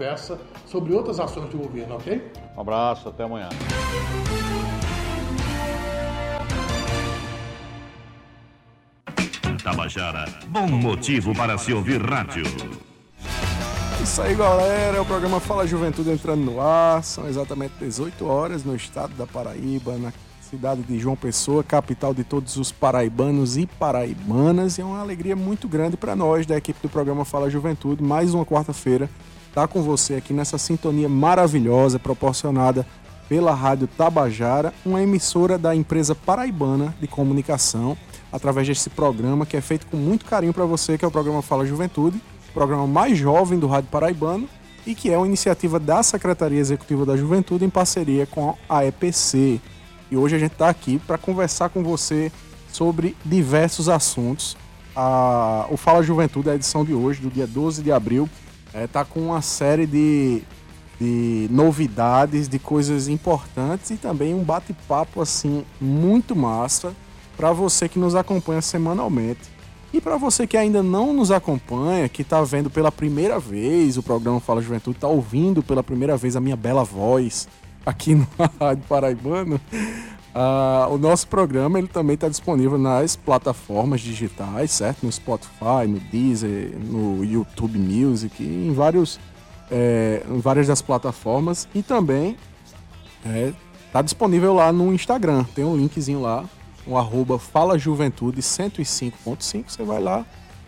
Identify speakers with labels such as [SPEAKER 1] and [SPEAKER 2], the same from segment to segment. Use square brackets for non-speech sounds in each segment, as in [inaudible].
[SPEAKER 1] conversa sobre outras ações do governo, ok?
[SPEAKER 2] Um abraço, até amanhã.
[SPEAKER 3] Tabajara, bom motivo para se ouvir rádio.
[SPEAKER 4] Isso aí, galera. É o programa Fala Juventude entrando no ar. São exatamente 18 horas no estado da Paraíba, na cidade de João Pessoa, capital de todos os paraibanos e paraibanas. E é uma alegria muito grande para nós da equipe do programa Fala Juventude. Mais uma quarta-feira estar tá com você aqui nessa sintonia maravilhosa proporcionada pela Rádio Tabajara, uma emissora da empresa paraibana de comunicação, através desse programa que é feito com muito carinho para você, que é o programa Fala Juventude, programa mais jovem do Rádio Paraibano e que é uma iniciativa da Secretaria Executiva da Juventude em parceria com a EPC. E hoje a gente está aqui para conversar com você sobre diversos assuntos. A, o Fala Juventude, a edição de hoje, do dia 12 de abril, é, tá com uma série de, de novidades, de coisas importantes e também um bate-papo assim muito massa para você que nos acompanha semanalmente. E para você que ainda não nos acompanha, que está vendo pela primeira vez o programa Fala Juventude, está ouvindo pela primeira vez a minha bela voz aqui [laughs] no Rádio Paraibano, Uh, o nosso programa ele também está disponível nas plataformas digitais, certo? No Spotify, no Deezer, no YouTube Music, em, vários, é, em várias das plataformas. E também está é, disponível lá no Instagram. Tem um linkzinho lá, o um arroba falajuventude 105.5. Você vai lá,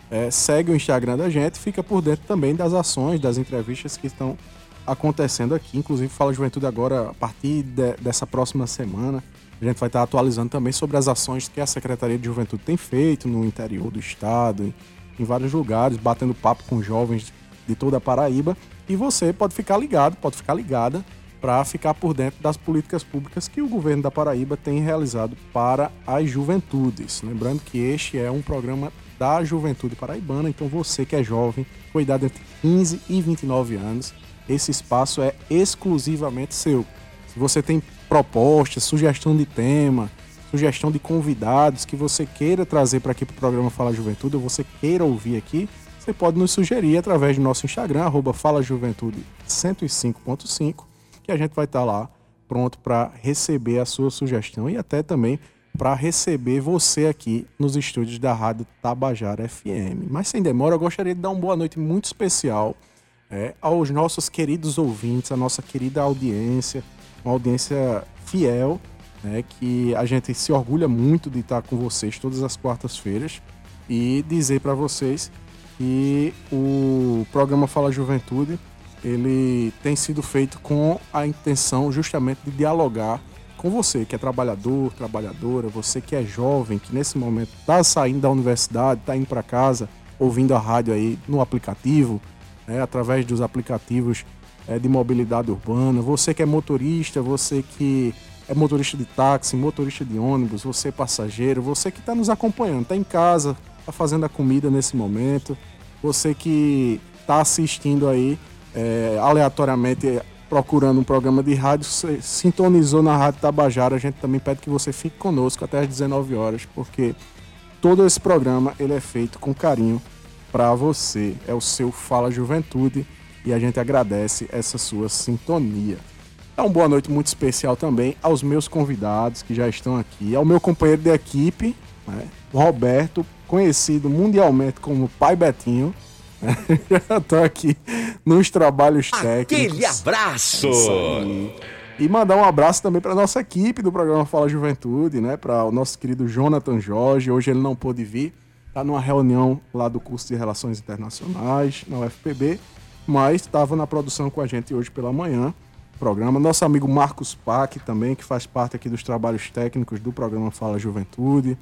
[SPEAKER 4] é, segue o Instagram da gente, fica por dentro também das ações, das entrevistas que estão acontecendo aqui. Inclusive, Fala Juventude agora, a partir de, dessa próxima semana, a gente vai estar atualizando também sobre as ações que a Secretaria de Juventude tem feito no interior do estado, em, vários lugares, batendo papo com jovens de toda a Paraíba. E você pode ficar ligado, pode ficar ligada para ficar por dentro das políticas públicas que o governo da Paraíba tem realizado para as juventudes. Lembrando que este é um programa da juventude paraibana, então você que é jovem, com idade entre 15 e 29 anos, esse espaço é exclusivamente seu. Se você tem propostas, sugestão de tema, sugestão de convidados que você queira trazer para aqui para o programa Fala Juventude, ou você queira ouvir aqui, você pode nos sugerir através do nosso Instagram, arroba Fala Juventude 105.5, que a gente vai estar tá lá pronto para receber a sua sugestão e até também para receber você aqui nos estúdios da Rádio Tabajara FM. Mas sem demora, eu gostaria de dar uma boa noite muito especial é, aos nossos queridos ouvintes, a nossa querida audiência, uma audiência fiel, né, que a gente se orgulha muito de estar com vocês todas as quartas-feiras e dizer para vocês que o programa Fala Juventude ele tem sido feito com a intenção justamente de dialogar com você que é trabalhador, trabalhadora, você que é jovem, que nesse momento está saindo da universidade, está indo para casa, ouvindo a rádio aí no aplicativo, né, através dos aplicativos é, de mobilidade urbana, você que é motorista, você que é motorista de táxi, motorista de ônibus, você é passageiro, você que está nos acompanhando, está em casa, está fazendo a comida nesse momento, você que está assistindo aí é, aleatoriamente procurando um programa de rádio, sintonizou na Rádio Tabajara, a gente também pede que você fique conosco até às 19 horas, porque todo esse programa ele é feito com carinho para você. É o seu Fala Juventude e a gente agradece essa sua sintonia. É uma boa noite muito especial também aos meus convidados que já estão aqui, ao meu companheiro de equipe, né, Roberto, conhecido mundialmente como Pai Betinho. Né, [laughs] já estou aqui nos trabalhos técnicos.
[SPEAKER 3] Aquele abraço!
[SPEAKER 4] E mandar um abraço também para nossa equipe do programa Fala Juventude, né? Para o nosso querido Jonathan Jorge. Hoje ele não pôde vir, está numa reunião lá do curso de Relações Internacionais na UFPB mas estava na produção com a gente hoje pela manhã. Programa. Nosso amigo Marcos Pac também, que faz parte aqui dos trabalhos técnicos do programa Fala Juventude.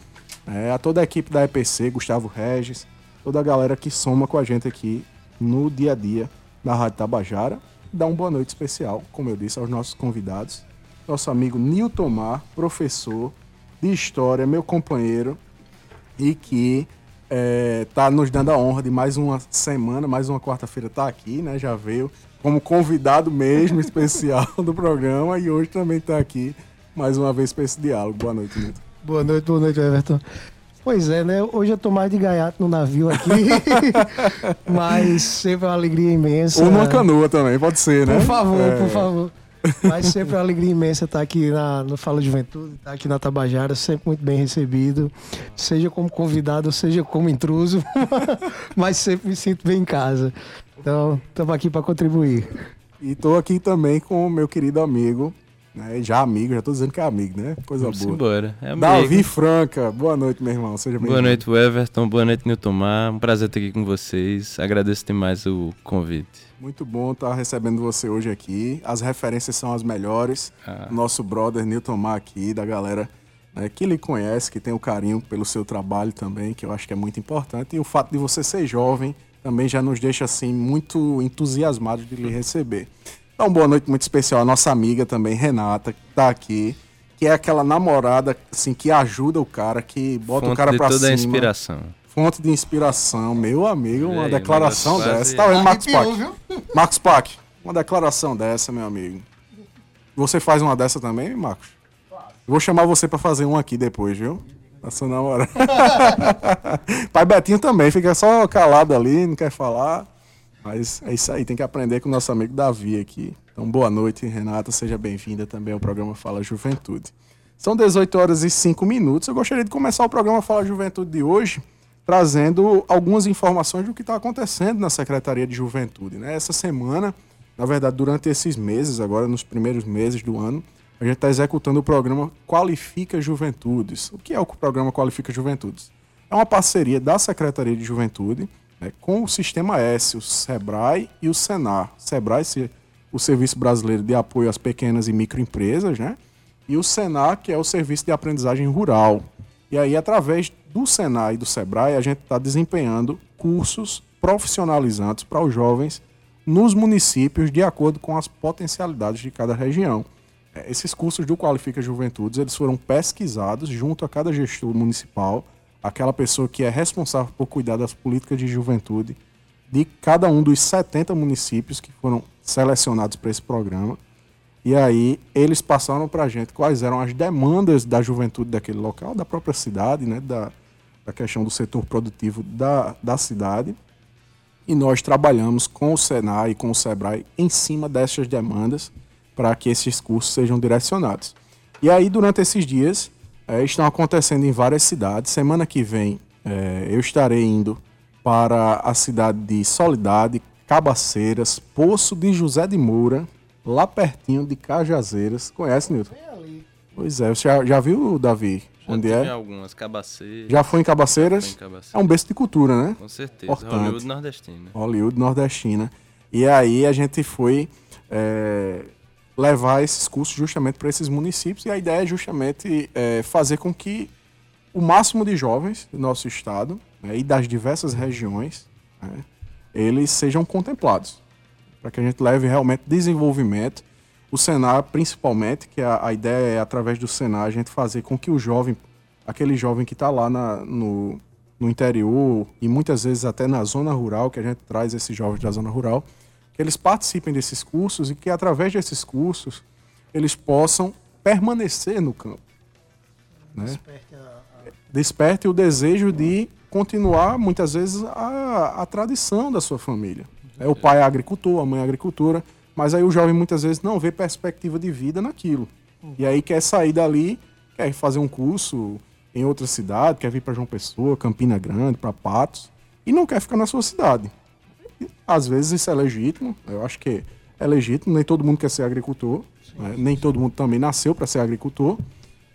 [SPEAKER 4] É, a toda a equipe da EPC, Gustavo Regis, toda a galera que soma com a gente aqui no dia a dia da Rádio Tabajara. Dá uma boa noite especial, como eu disse, aos nossos convidados. Nosso amigo Nilton Mar, professor de História, meu companheiro, e que é, tá nos dando a honra de mais uma semana, mais uma quarta-feira tá aqui, né? Já veio como convidado mesmo [laughs] especial do programa e hoje também tá aqui mais uma vez para esse diálogo. Boa noite, Nito.
[SPEAKER 5] Boa noite, boa noite, Everton.
[SPEAKER 2] Pois é, né? Hoje eu tô mais de gaiato no navio aqui, [laughs] mas sempre é uma alegria imensa.
[SPEAKER 4] Ou numa canoa também, pode ser, né?
[SPEAKER 2] Por favor,
[SPEAKER 4] É.
[SPEAKER 2] por favor. Mas sempre é uma alegria imensa estar aqui na, no Fala Juventude, estar aqui na Tabajara, sempre muito bem recebido, seja como convidado, seja como intruso, [laughs] mas sempre me sinto bem em casa. Então, estamos aqui para contribuir.
[SPEAKER 4] E tô aqui também com o meu querido amigo, né? Já amigo, já tô dizendo que é amigo, né? Coisa
[SPEAKER 5] Vamos
[SPEAKER 4] boa.
[SPEAKER 5] embora. É amigo.
[SPEAKER 4] Davi Franca, boa noite, meu irmão. Seja bem-vindo.
[SPEAKER 5] Boa noite, Everton. Boa noite, Nilton Mar. Um prazer estar aqui com vocês. Agradeço demais o convite.
[SPEAKER 4] Muito bom estar recebendo você hoje aqui. As referências são as melhores.
[SPEAKER 5] Ah.
[SPEAKER 4] Nosso brother Newton Mar aqui, da galera né, que lhe conhece, que tem o carinho pelo seu trabalho também, que eu acho que é muito importante. E o fato de você ser jovem também já nos deixa assim muito entusiasmados de lhe receber. Então, boa noite muito especial à nossa amiga também, Renata, que tá aqui. Que é aquela namorada assim, que ajuda o cara, que bota o
[SPEAKER 5] Fonte
[SPEAKER 4] cara
[SPEAKER 5] de
[SPEAKER 4] pra
[SPEAKER 5] toda
[SPEAKER 4] cima.
[SPEAKER 5] a inspiração.
[SPEAKER 4] Fonte de inspiração, meu amigo, uma
[SPEAKER 5] aí,
[SPEAKER 4] declaração dessa. Tá vendo, Marcos Pac? [laughs] Marcos Pac, uma declaração dessa, meu amigo. Você faz uma dessa também, Marcos? Vou chamar você pra fazer uma aqui depois, viu? A sua namorada. [laughs] Pai Betinho também, fica só calado ali, não quer falar. Mas é isso aí, tem que aprender com o nosso amigo Davi aqui. Então, boa noite, Renata. Seja bem-vinda também ao programa Fala Juventude. São 18 horas e 5 minutos. Eu gostaria de começar o programa Fala Juventude de hoje trazendo algumas informações do que está acontecendo na Secretaria de Juventude. Né? Essa semana, na verdade, durante esses meses, agora nos primeiros meses do ano, a gente está executando o programa Qualifica Juventudes. O que é o programa Qualifica Juventudes? É uma parceria da Secretaria de Juventude né, com o Sistema S, o SEBRAE e o SENAR. SEBRAE, se- o Serviço Brasileiro de Apoio às Pequenas e Microempresas, né? e o SENAR, que é o Serviço de Aprendizagem Rural. E aí, através do SENAR e do SEBRAE, a gente está desempenhando cursos profissionalizantes para os jovens nos municípios de acordo com as potencialidades de cada região. É, Esses cursos do Qualifica Juventudes, eles foram pesquisados junto a cada gestor municipal, aquela pessoa que é responsável por cuidar das políticas de juventude de cada um dos 70 municípios que foram selecionados para esse programa. E aí eles passaram para a gente quais eram as demandas da juventude daquele local, da própria cidade, né, da, da questão do setor produtivo da, da cidade. E nós trabalhamos com o Senai e com o Sebrae em cima dessas demandas para que esses cursos sejam direcionados. E aí, durante esses dias, eh, estão acontecendo em várias cidades. Semana que vem, eh, eu estarei indo para a cidade de Solidade, Cabaceiras, Poço de José de Moura, lá pertinho de Cajazeiras. Conhece, Nilton? Pois é, você já, já viu, Davi?
[SPEAKER 5] Já
[SPEAKER 4] onde
[SPEAKER 5] tive
[SPEAKER 4] é?
[SPEAKER 5] algumas cabaceiras.
[SPEAKER 4] Já foi em Cabaceiras?
[SPEAKER 5] Foi em Cabaceiras.
[SPEAKER 4] É um berço de cultura, né?
[SPEAKER 5] Com certeza.
[SPEAKER 4] Importante.
[SPEAKER 5] Hollywood nordestina.
[SPEAKER 4] Hollywood nordestina. E aí a gente foi é, levar esses cursos justamente para esses municípios e a ideia é justamente é, fazer com que o máximo de jovens do nosso estado né, e das diversas regiões né, eles sejam contemplados para que a gente leve realmente desenvolvimento o Senar principalmente que a, a ideia é através do Senar a gente fazer com que o jovem aquele jovem que está lá na- no, no interior e muitas vezes até na zona rural, que a gente traz esses jovens da zona rural, que eles participem desses cursos e que através desses cursos eles possam permanecer no campo. Né? Desperte o desejo de continuar, muitas vezes, a, a tradição da sua família. É, o pai é agricultor, a mãe é agricultora, mas aí o jovem muitas vezes não vê perspectiva de vida naquilo. E aí quer sair dali, quer fazer um curso em outra cidade, quer vir para João Pessoa, Campina Grande, para Patos, e não quer ficar na sua cidade. E, às vezes isso é legítimo, eu acho que é legítimo, nem todo mundo quer ser agricultor, né? nem todo mundo também nasceu para ser agricultor,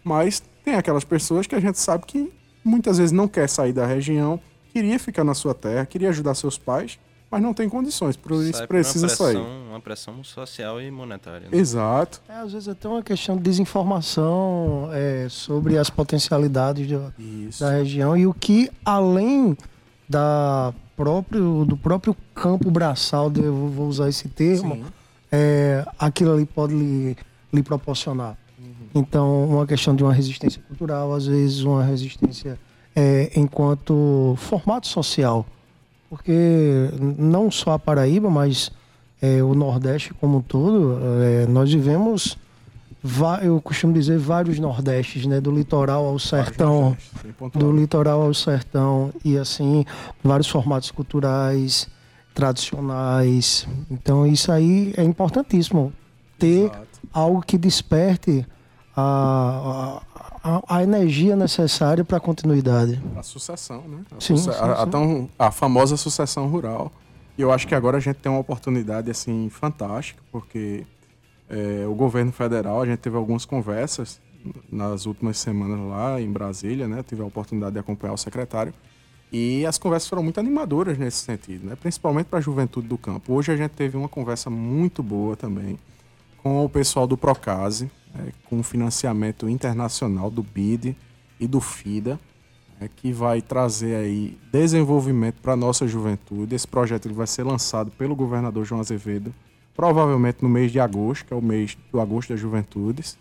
[SPEAKER 4] mas tem aquelas pessoas que a gente sabe que muitas vezes não quer sair da região, queria ficar na sua terra, queria ajudar seus pais, mas não tem condições, por isso
[SPEAKER 5] Sai por
[SPEAKER 4] precisa
[SPEAKER 5] uma pressão,
[SPEAKER 4] sair.
[SPEAKER 5] Uma pressão social e monetária. né?
[SPEAKER 4] Exato.
[SPEAKER 2] É, às vezes até uma questão de desinformação é, sobre as potencialidades
[SPEAKER 4] Isso.
[SPEAKER 2] da região e o que além da próprio, do próprio campo braçal, de- eu vou usar esse termo,
[SPEAKER 4] Sim.
[SPEAKER 2] é, aquilo ali pode lhe, lhe proporcionar. Então, uma questão de uma resistência cultural, às vezes uma resistência é, enquanto formato social. Porque não só a Paraíba, mas é, o Nordeste como um todo, é, nós vivemos eu costumo dizer vários nordestes, né? Do litoral ao sertão, do litoral ao sertão e assim vários formatos culturais tradicionais. Então isso aí é importantíssimo ter
[SPEAKER 4] Exato.
[SPEAKER 2] algo que desperte a, a, a energia necessária para a continuidade.
[SPEAKER 4] A sucessão, né? A,
[SPEAKER 2] Sim,
[SPEAKER 4] suce-
[SPEAKER 2] sim,
[SPEAKER 4] a- a tão- a famosa sucessão rural. E eu acho que agora a gente tem uma oportunidade assim fantástica, porque é, o governo federal, a gente teve algumas conversas nas últimas semanas lá em Brasília, né? Tive a oportunidade de acompanhar o secretário. E as conversas foram muito animadoras nesse sentido, né? principalmente para a juventude do campo. Hoje a gente teve uma conversa muito boa também com o pessoal do Procase, né, com financiamento internacional do BID e do FIDA, né, que vai trazer aí desenvolvimento para a nossa juventude. Esse projeto ele vai ser lançado pelo governador João Azevedo, provavelmente no mês de agosto, que é o mês do agosto das juventudes,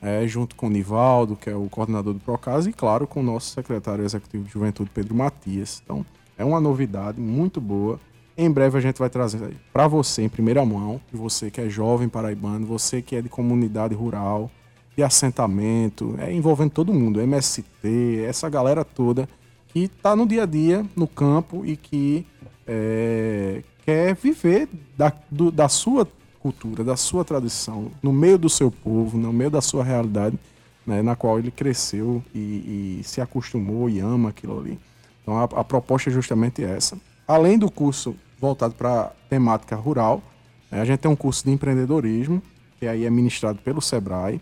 [SPEAKER 4] é, junto com o Nivaldo, que é o coordenador do Procase, e claro, com o nosso secretário executivo de juventude, Pedro Matias. Então, é uma novidade muito boa. Em breve a gente vai trazer para você em primeira mão, você que é jovem paraibano, você que é de comunidade rural, de assentamento, é envolvendo todo mundo, MST, essa galera toda que está no dia a dia, no campo e que é, quer viver da, do- da sua cultura, da sua tradição, no meio do seu povo, no meio da sua realidade, né, na qual ele cresceu e, e se acostumou e ama aquilo ali. Então a, a proposta é justamente essa. Além do curso voltado para temática rural, né, a gente tem um curso de empreendedorismo, que aí é ministrado pelo Sebrae.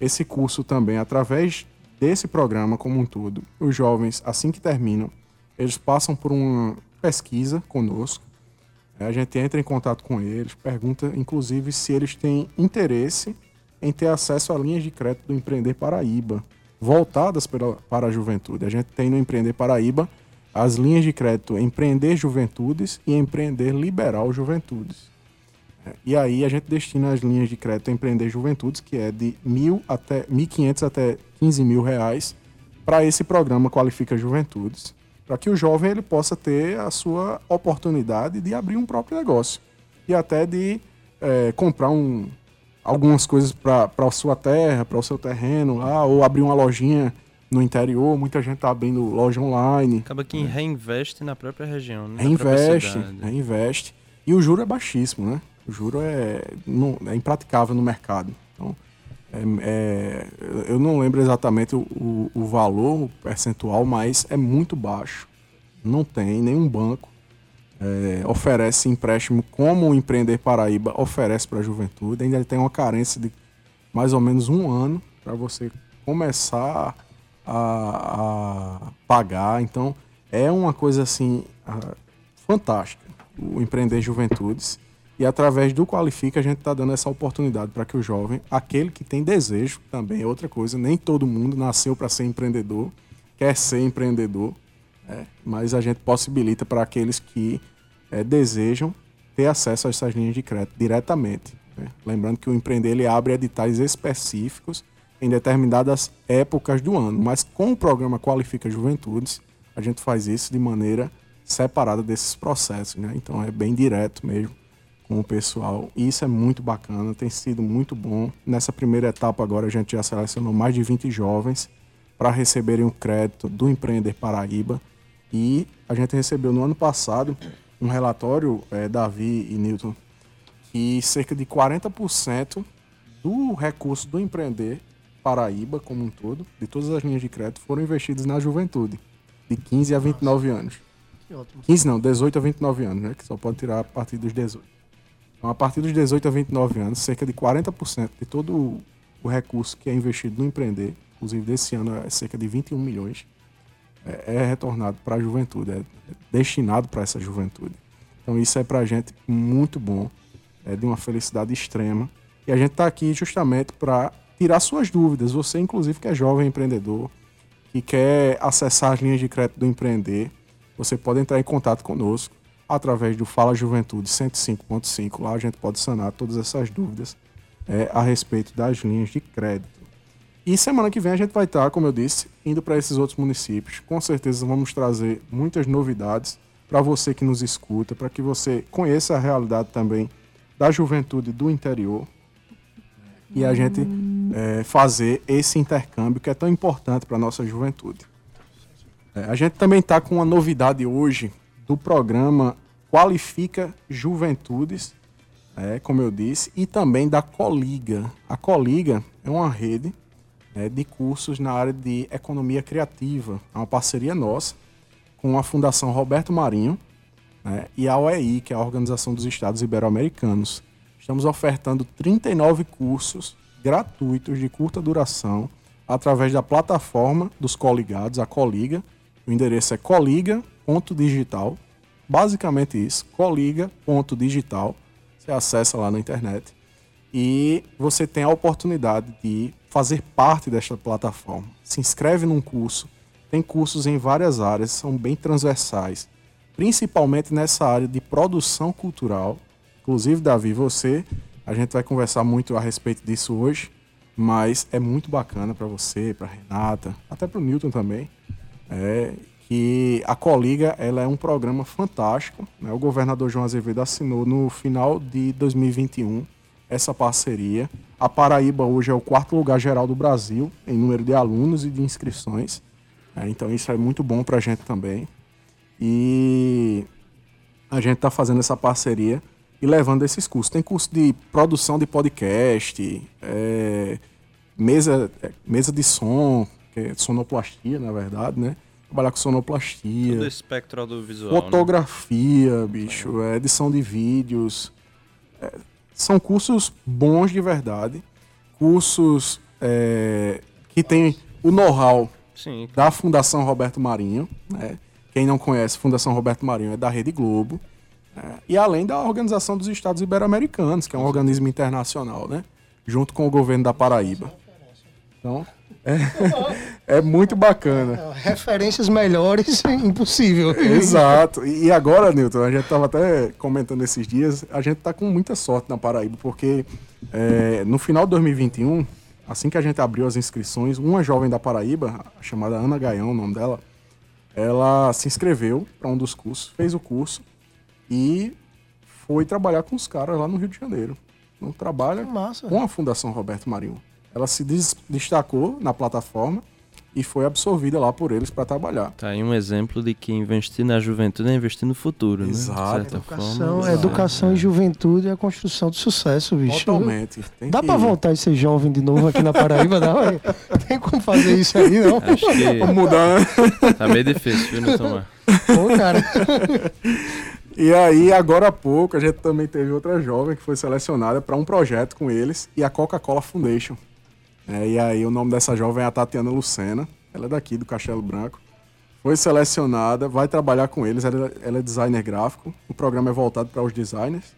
[SPEAKER 4] Esse curso também, através desse programa como um todo, os jovens, assim que terminam, eles passam por uma pesquisa conosco. A gente entra em contato com eles, pergunta inclusive se eles têm interesse em ter acesso a linhas de crédito do Empreender Paraíba, voltadas para a juventude. A gente tem no Empreender Paraíba as linhas de crédito Empreender Juventudes e Empreender Liberal Juventudes. É, E aí a gente destina as linhas de crédito Empreender Juventudes, que é de mil até 1.500 até 15 mil reais, para esse programa Qualifica Juventudes, para que o jovem ele possa ter a sua oportunidade de abrir um próprio negócio e até de é, comprar um, algumas coisas para a sua terra, para o seu terreno lá, ou abrir uma lojinha no interior. Muita gente está abrindo loja online.
[SPEAKER 5] Acaba que reinveste na própria região, né?
[SPEAKER 4] Reinveste, reinveste. E o juro é baixíssimo, né? O juro é, não, é impraticável no mercado. Então, é- é- eu não lembro exatamente o, o- o valor, o percentual, mas é muito baixo. Não tem nenhum banco é, oferece empréstimo como o Empreender Paraíba oferece para a juventude. Ainda tem uma carência de mais ou menos um ano para você começar a, a pagar. Então, é uma coisa assim fantástica o Empreender Juventudes. E através do Qualifica, a gente está dando essa oportunidade para que o jovem, aquele que tem desejo, também é outra coisa, nem todo mundo nasceu para ser empreendedor, quer ser empreendedor, né? mas a gente possibilita para aqueles que eh, desejam ter acesso a essas linhas de crédito diretamente. né? Lembrando que o Empreender ele abre editais específicos em determinadas épocas do ano, mas com o programa Qualifica Juventudes, a gente faz isso de maneira separada desses processos, né? Então é bem direto mesmo com o pessoal. E isso é muito bacana, tem sido muito bom. Nessa primeira etapa agora a gente já selecionou mais de 20 jovens para receberem o crédito do Empreender Paraíba. E a gente recebeu no ano passado um relatório, eh, Davi e Newton, que cerca de 40% do recurso do Empreender Paraíba como um todo, de todas as linhas de crédito, foram investidos na juventude, de 15 a 29 anos.
[SPEAKER 2] Que ótimo.
[SPEAKER 4] 15 não, 18 a 29 anos, né? Que só pode tirar a partir dos 18. Então, a partir dos 18 a 29 anos, cerca de 40% de todo o- o recurso que é investido no empreender, inclusive desse ano é cerca de 21 milhões, é, é retornado para a juventude, é destinado para essa juventude. Então isso é para a gente muito bom, é de uma felicidade extrema. E a gente está aqui justamente para tirar suas dúvidas. Você, inclusive, que é jovem empreendedor, que quer acessar as linhas de crédito do Empreender, você pode entrar em contato conosco através do Fala Juventude 105.5. Lá a gente pode sanar todas essas dúvidas é, a respeito das linhas de crédito. E semana que vem a gente vai estar, como eu disse, indo para esses outros municípios. Com certeza vamos trazer muitas novidades para você que nos escuta, para que você conheça a realidade também da juventude do interior. E a gente é, fazer esse intercâmbio que é tão importante para a nossa juventude. É, a gente também está com uma novidade hoje do programa Qualifica Juventudes, é, como eu disse, e também da Coliga. A Coliga é uma rede é, de cursos na área de economia criativa. É uma parceria nossa com a Fundação Roberto Marinho né, e a OEI, que é a Organização dos Estados Ibero-Americanos. Estamos ofertando 39 cursos gratuitos de curta duração através da plataforma dos coligados, a Coliga. O endereço é coliga.digital. Basicamente isso, coliga.digital. Você acessa lá na internet e você tem a oportunidade de fazer parte desta plataforma. Se inscreve num curso. Tem cursos em várias áreas, são bem transversais, principalmente nessa área de produção cultural. Inclusive, Davi, você, a gente vai conversar muito a respeito disso hoje, mas é muito bacana para você, para Renata, até para o Newton também, é, que a Coliga ela é um programa fantástico. Né? O governador João Azevedo assinou no final de 2021 essa parceria. A Paraíba hoje é o quarto lugar geral do Brasil em número de alunos e de inscrições. É, então isso é muito bom para a gente também. E a gente está fazendo essa parceria e levando esses cursos. Tem curso de produção de podcast, é, mesa, é, mesa de som, que é sonoplastia, na verdade, né? Trabalhar com sonoplastia.
[SPEAKER 5] Todo espectro audiovisual.
[SPEAKER 4] Né? Fotografia, né? bicho, é, edição de vídeos. É, são cursos bons de verdade, cursos é, que têm o know-how da Fundação Roberto Marinho. Né? Quem não conhece, Fundação Roberto Marinho é da Rede Globo. Né? E além da Organização dos Estados Ibero-Americanos, que é um organismo internacional, né? junto com o governo da Paraíba. Então, é, [laughs] é muito bacana.
[SPEAKER 2] Referências melhores, impossível.
[SPEAKER 4] Exato. E agora, Newton, a gente estava até comentando esses dias, a gente está com muita sorte na Paraíba, porque é, no final de 2021, assim que a gente abriu as inscrições, uma jovem da Paraíba, chamada Ana Gaião, o nome dela, ela se inscreveu para um dos cursos, fez o curso e foi trabalhar com os caras lá no Rio de Janeiro. Então trabalha com a Fundação Roberto Marinho. Ela se destacou na plataforma e foi absorvida lá por eles para trabalhar.
[SPEAKER 5] Tá aí um exemplo de que investir na juventude é investir no futuro,
[SPEAKER 2] Exato. né? educação, forma, educação é. e juventude é a construção do sucesso, bicho.
[SPEAKER 4] Totalmente.
[SPEAKER 2] Tem Dá que... para voltar e ser jovem de novo aqui na Paraíba? Não, tem como fazer isso aí, não?
[SPEAKER 5] Acho que...
[SPEAKER 4] Vamos mudar, né?
[SPEAKER 5] Tá meio difícil, viu, não tomar.
[SPEAKER 2] Pô, cara.
[SPEAKER 4] E aí, agora há pouco, a gente também teve outra jovem que foi selecionada para um projeto com eles e a Coca-Cola Foundation. É, e aí o nome dessa jovem é a Tatiana Lucena, ela é daqui do Castelo Branco. Foi selecionada, vai trabalhar com eles, ela, ela é designer gráfico, o programa é voltado para os designers.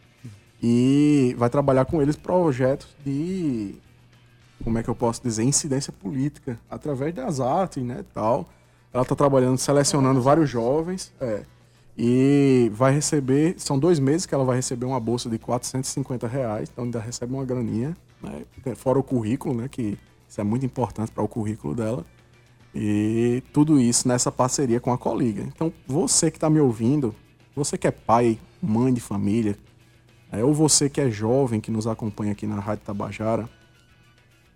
[SPEAKER 4] E vai trabalhar com eles projetos de, como é que eu posso dizer, incidência política, através das artes, né, tal. Ela está trabalhando, selecionando vários jovens, é, e vai receber, são dois meses que ela vai receber uma bolsa de 450 reais, então ainda recebe uma graninha né? fora o currículo, né? que isso é muito importante para o currículo dela. E tudo isso nessa parceria com a Coliga. Então, você que está me ouvindo, você que é pai, mãe de família, é, ou você que é jovem que nos acompanha aqui na Rádio Tabajara,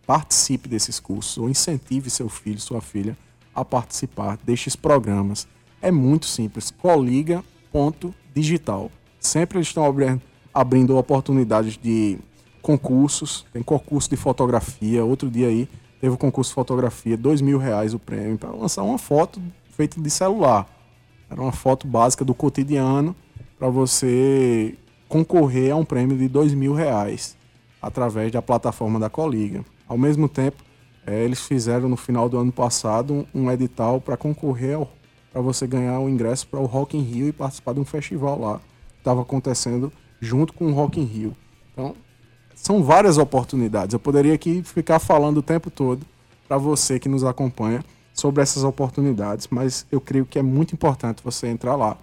[SPEAKER 4] participe desses cursos ou incentive seu filho, sua filha a participar destes programas. É muito simples, coliga.digital. Sempre eles estão abrindo, oportunidades de concursos, tem concurso de fotografia. Outro dia aí teve o um concurso de fotografia, dois mil reais o prêmio, para lançar uma foto feita de celular. Era uma foto básica do cotidiano para você concorrer a um prêmio de dois mil reais através da plataforma da Coliga. Ao mesmo tempo, é, eles fizeram no final do ano passado um, um edital para concorrer para você ganhar um ingresso para o Rock in Rio e participar de um festival lá. Estava acontecendo junto com o Rock in Rio. Então, são várias oportunidades. Eu poderia aqui ficar falando o tempo todo para você que nos acompanha sobre essas oportunidades, mas eu creio que é muito importante você entrar lá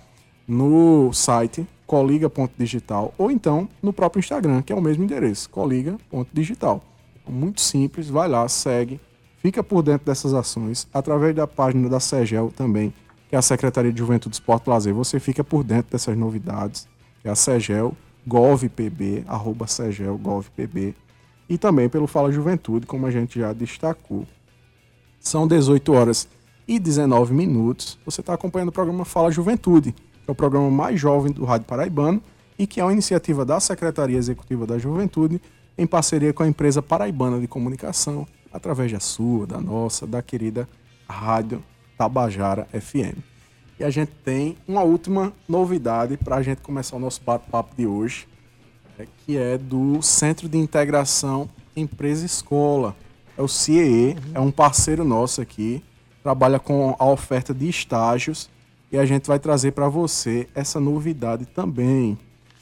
[SPEAKER 4] no site coliga.digital ou então no próprio Instagram, que é o mesmo endereço, coliga.digital. Muito simples, vai lá, segue, fica por dentro dessas ações através da página da SEGEL também, que é a Secretaria de Juventude, Esporte e Lazer. Você fica por dentro dessas novidades, que é a SEGEL govpb, arroba segel, govpb. e também pelo Fala Juventude, como a gente já destacou. São 18 horas e 19 minutos. Você está acompanhando o programa Fala Juventude, que é o programa mais jovem do Rádio Paraibano e que é uma iniciativa da Secretaria Executiva da Juventude em parceria com a empresa paraibana de comunicação, através da sua, da nossa, da querida Rádio Tabajara FM. E a gente tem uma última novidade para a gente começar o nosso bate-papo de hoje, é, que é do Centro de Integração Empresa-Escola. É o CIE, é um parceiro nosso aqui, trabalha com a oferta de estágios e a gente vai trazer para você essa novidade também.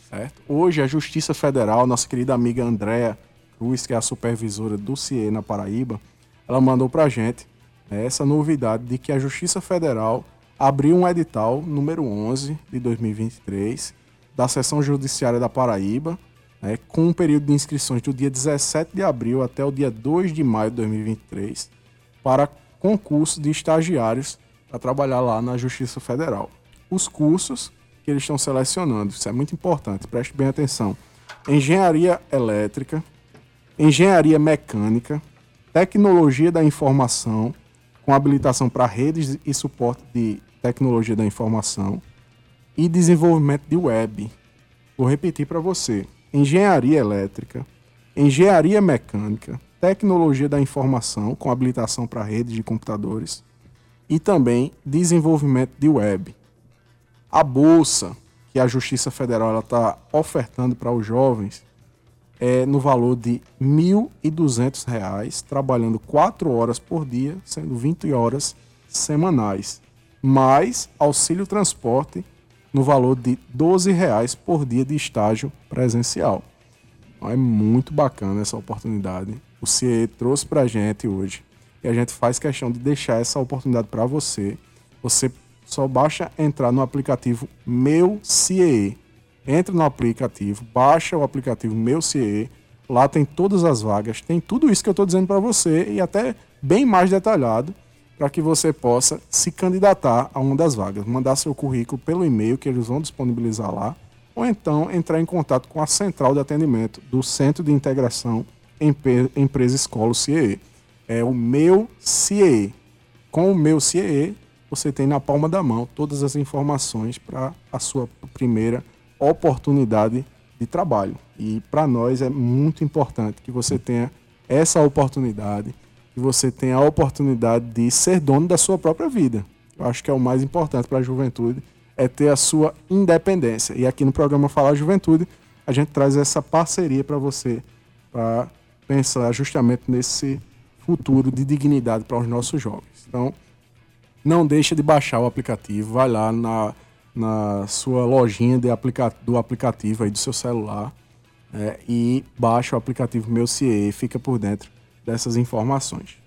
[SPEAKER 4] Certo? Hoje a Justiça Federal, nossa querida amiga Andréa Cruz, que é a supervisora do CIE na Paraíba, ela mandou para a gente né, essa novidade de que a Justiça Federal abriu um edital número 11 de 2023 da Seção Judiciária da Paraíba, né, com um período de inscrições do dia 17 de abril até o dia 2 de maio de 2023, para concurso de estagiários para trabalhar lá na Justiça Federal. Os cursos que eles estão selecionando, isso é muito importante, preste bem atenção. Engenharia elétrica, engenharia mecânica, tecnologia da informação, com habilitação para redes e suporte de tecnologia da informação e desenvolvimento de web. Vou repetir para você: engenharia elétrica, engenharia mecânica, tecnologia da informação com habilitação para redes de computadores e também desenvolvimento de web. A bolsa que a Justiça Federal está ofertando para os jovens é no valor de R$ 1.200, trabalhando 4 horas por dia, sendo 20 horas semanais, mais auxílio transporte no valor de R$ 12,00 por dia de estágio presencial. Então, é muito bacana essa oportunidade. O CIE trouxe para a gente hoje e a gente faz questão de deixar essa oportunidade para você. Você só basta entrar no aplicativo Meu CIE. Entra no aplicativo, baixa o aplicativo Meu CIE. Lá tem todas as vagas, tem tudo isso que eu estou dizendo para você e até bem mais detalhado para que você possa se candidatar a uma das vagas, mandar seu currículo pelo e-mail que eles vão disponibilizar lá, ou então entrar em contato com a central de atendimento do Centro de Integração Empresa Escola CIE. É o meu CIE. Com o meu CIE, você tem na palma da mão todas as informações para a sua primeira oportunidade de trabalho. E para nós é muito importante que você tenha essa oportunidade que você tenha a oportunidade de ser dono da sua própria vida. Eu acho que é o mais importante para a juventude, é ter a sua independência. E aqui no programa Falar Juventude, a gente traz essa parceria para você, para pensar justamente nesse futuro de dignidade para os nossos jovens. Então, não deixa de baixar o aplicativo, vai lá na, na sua lojinha de aplica do aplicativo aí do seu celular é, e baixa o aplicativo Meu CIE, fica por dentro dessas informações.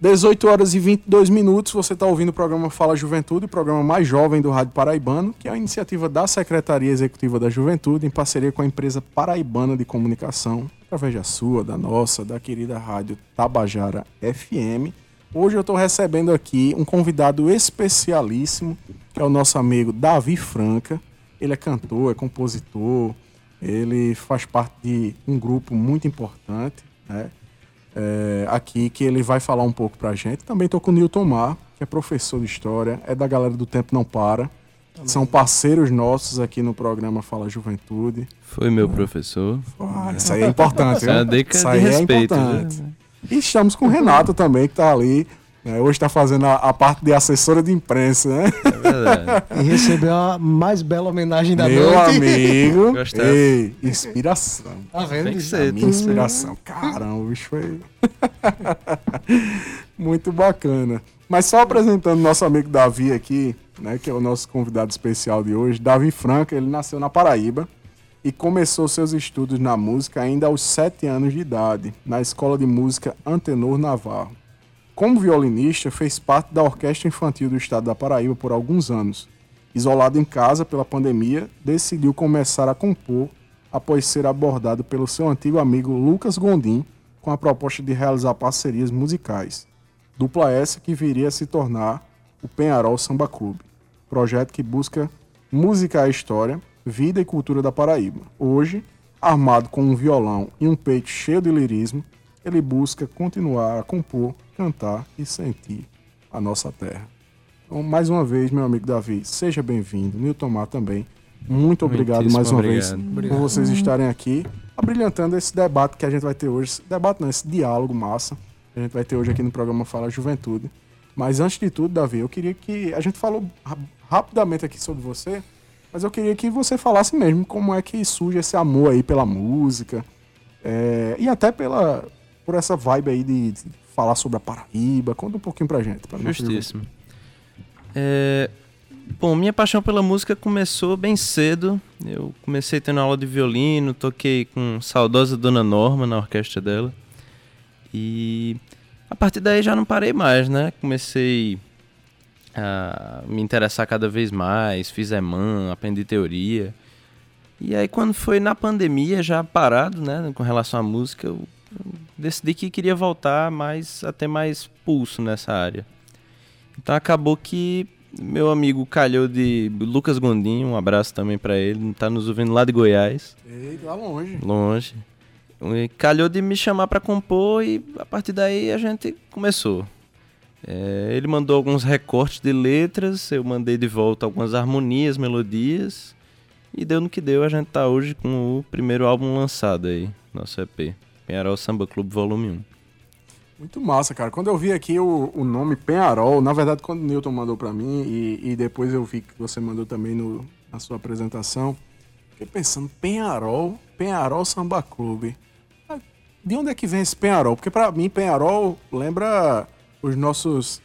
[SPEAKER 4] 18 horas e 22 minutos, você está ouvindo o programa Fala Juventude, o programa mais jovem do Rádio Paraibano, que é a iniciativa da Secretaria Executiva da Juventude, em parceria com a empresa Paraibana de Comunicação, através da sua, da nossa, da querida Rádio Tabajara FM. Hoje eu estou recebendo aqui um convidado especialíssimo, que é o nosso amigo Davi Franca. Ele é cantor, é compositor, ele faz parte de um grupo muito importante, né? é, aqui que ele vai falar um pouco pra gente. Também tô com o Nilton Mar, que é professor de história, é da galera do Tempo Não Para. Também. São parceiros nossos aqui no programa Fala Juventude.
[SPEAKER 5] Foi meu professor.
[SPEAKER 4] Ah, isso aí é importante,
[SPEAKER 5] Isso é uma aí de respeito, é importante.
[SPEAKER 4] E estamos com o Renato também, que tá ali é, hoje está fazendo a, a, parte de assessora de imprensa, né? É
[SPEAKER 2] verdade. [laughs] e recebeu a mais bela homenagem da
[SPEAKER 4] Meu
[SPEAKER 2] noite.
[SPEAKER 4] Meu amigo. Ei, inspiração.
[SPEAKER 2] Tá vendo? Tem
[SPEAKER 4] que ser. Minha inspiração. Caramba, o bicho foi... [laughs] Muito bacana. Mas só apresentando nosso amigo Davi aqui, né, que é o nosso convidado especial de hoje. Davi Franca, ele nasceu na Paraíba e começou seus estudos na música ainda aos 7 anos de idade, na Escola de Música Antenor Navarro. Como violinista, fez parte da Orquestra Infantil do Estado da Paraíba por alguns anos. Isolado em casa pela pandemia, decidiu começar a compor após ser abordado pelo seu antigo amigo Lucas Gondim com a proposta de realizar parcerias musicais. Dupla essa que viria a se tornar o Penharol Samba Clube, projeto que busca música à história, vida e cultura da Paraíba. Hoje, armado com um violão e um peito cheio de lirismo, ele busca continuar a compor, cantar e sentir a nossa terra. Então, mais uma vez, meu amigo Davi, seja bem-vindo. Nilton Mar também. Muito obrigado
[SPEAKER 5] Muitíssimo
[SPEAKER 4] mais uma
[SPEAKER 5] obrigado.
[SPEAKER 4] vez
[SPEAKER 2] Obrigado.
[SPEAKER 4] por vocês estarem aqui, abrilhantando esse debate que a gente vai ter hoje. Esse debate não, esse diálogo massa que a gente vai ter hoje aqui no programa Fala Juventude. Mas antes de tudo, Davi, eu queria que. A gente falou ra- rapidamente aqui sobre você, mas eu queria que você falasse mesmo como é que surge esse amor aí pela música. é, e até pela por essa vibe aí de, de falar sobre a Paraíba. Conta um pouquinho pra gente. Pra
[SPEAKER 5] Justíssimo. É, bom, minha paixão pela música começou bem cedo. Eu comecei tendo aula de violino, toquei com saudosa Dona Norma na orquestra dela. E a partir daí já não parei mais, né? Comecei a me interessar cada vez mais, fiz EMAN, aprendi teoria. E aí quando foi na pandemia, já parado, né, com relação à música, eu decidi que queria voltar mais a ter mais pulso nessa área. Então acabou que meu amigo calhou de Lucas Gondim, um abraço também pra ele, tá nos ouvindo lá de Goiás,
[SPEAKER 4] Ei, lá longe.
[SPEAKER 5] longe. E calhou de me chamar pra compor e a partir daí a gente começou. É, ele mandou alguns recortes de letras, eu mandei de volta algumas harmonias, melodias e deu no que deu. A gente tá hoje com o primeiro álbum lançado aí, nosso EP, Penharol Samba Clube Volume 1.
[SPEAKER 4] Muito massa, cara. Quando eu vi aqui o, o nome Penharol, na verdade, quando o Newton mandou pra mim e, e depois eu vi que você mandou também no, na sua apresentação, fiquei pensando, Penharol, Penharol Samba Clube. Ah, De onde é que vem esse Penharol? Porque pra mim, Penharol lembra os nossos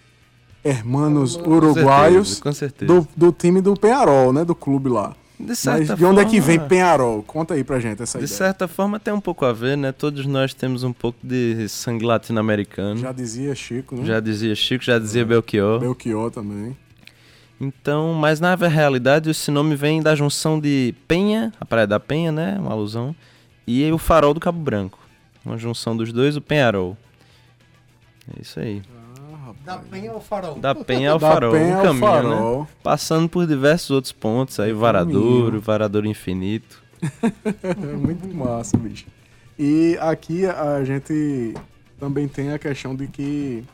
[SPEAKER 4] hermanos uruguaios
[SPEAKER 5] Com certeza.
[SPEAKER 4] do, do time do Penharol, né? Do clube lá.
[SPEAKER 5] De
[SPEAKER 4] Mas
[SPEAKER 5] certa
[SPEAKER 4] de onde é que
[SPEAKER 5] forma-
[SPEAKER 4] vem Penharol? Conta aí pra gente essa
[SPEAKER 5] De
[SPEAKER 4] ideia.
[SPEAKER 5] certa forma tem um pouco a ver, né? Todos nós temos um pouco de sangue latino-americano.
[SPEAKER 4] Já
[SPEAKER 5] Já,
[SPEAKER 4] dizia Chico, né?
[SPEAKER 5] dizia Chico, já dizia Belchior.
[SPEAKER 4] Belchior também.
[SPEAKER 5] Então, mas na realidade esse nome vem da junção de Penha, a Praia da Penha, né? Uma alusão, e o Farol do Cabo Branco. Uma junção dos dois, o Penharol. É isso aí.
[SPEAKER 2] Da Penha ao Farol.
[SPEAKER 5] Da Penha ao
[SPEAKER 4] Da
[SPEAKER 5] Farol,
[SPEAKER 4] Penha
[SPEAKER 5] um
[SPEAKER 4] ao
[SPEAKER 5] caminho,
[SPEAKER 4] Farol.
[SPEAKER 5] né? Passando por diversos outros pontos aí, Varadouro, Varadouro Infinito. [laughs]
[SPEAKER 4] Muito massa, bicho. E aqui a gente também tem a questão de que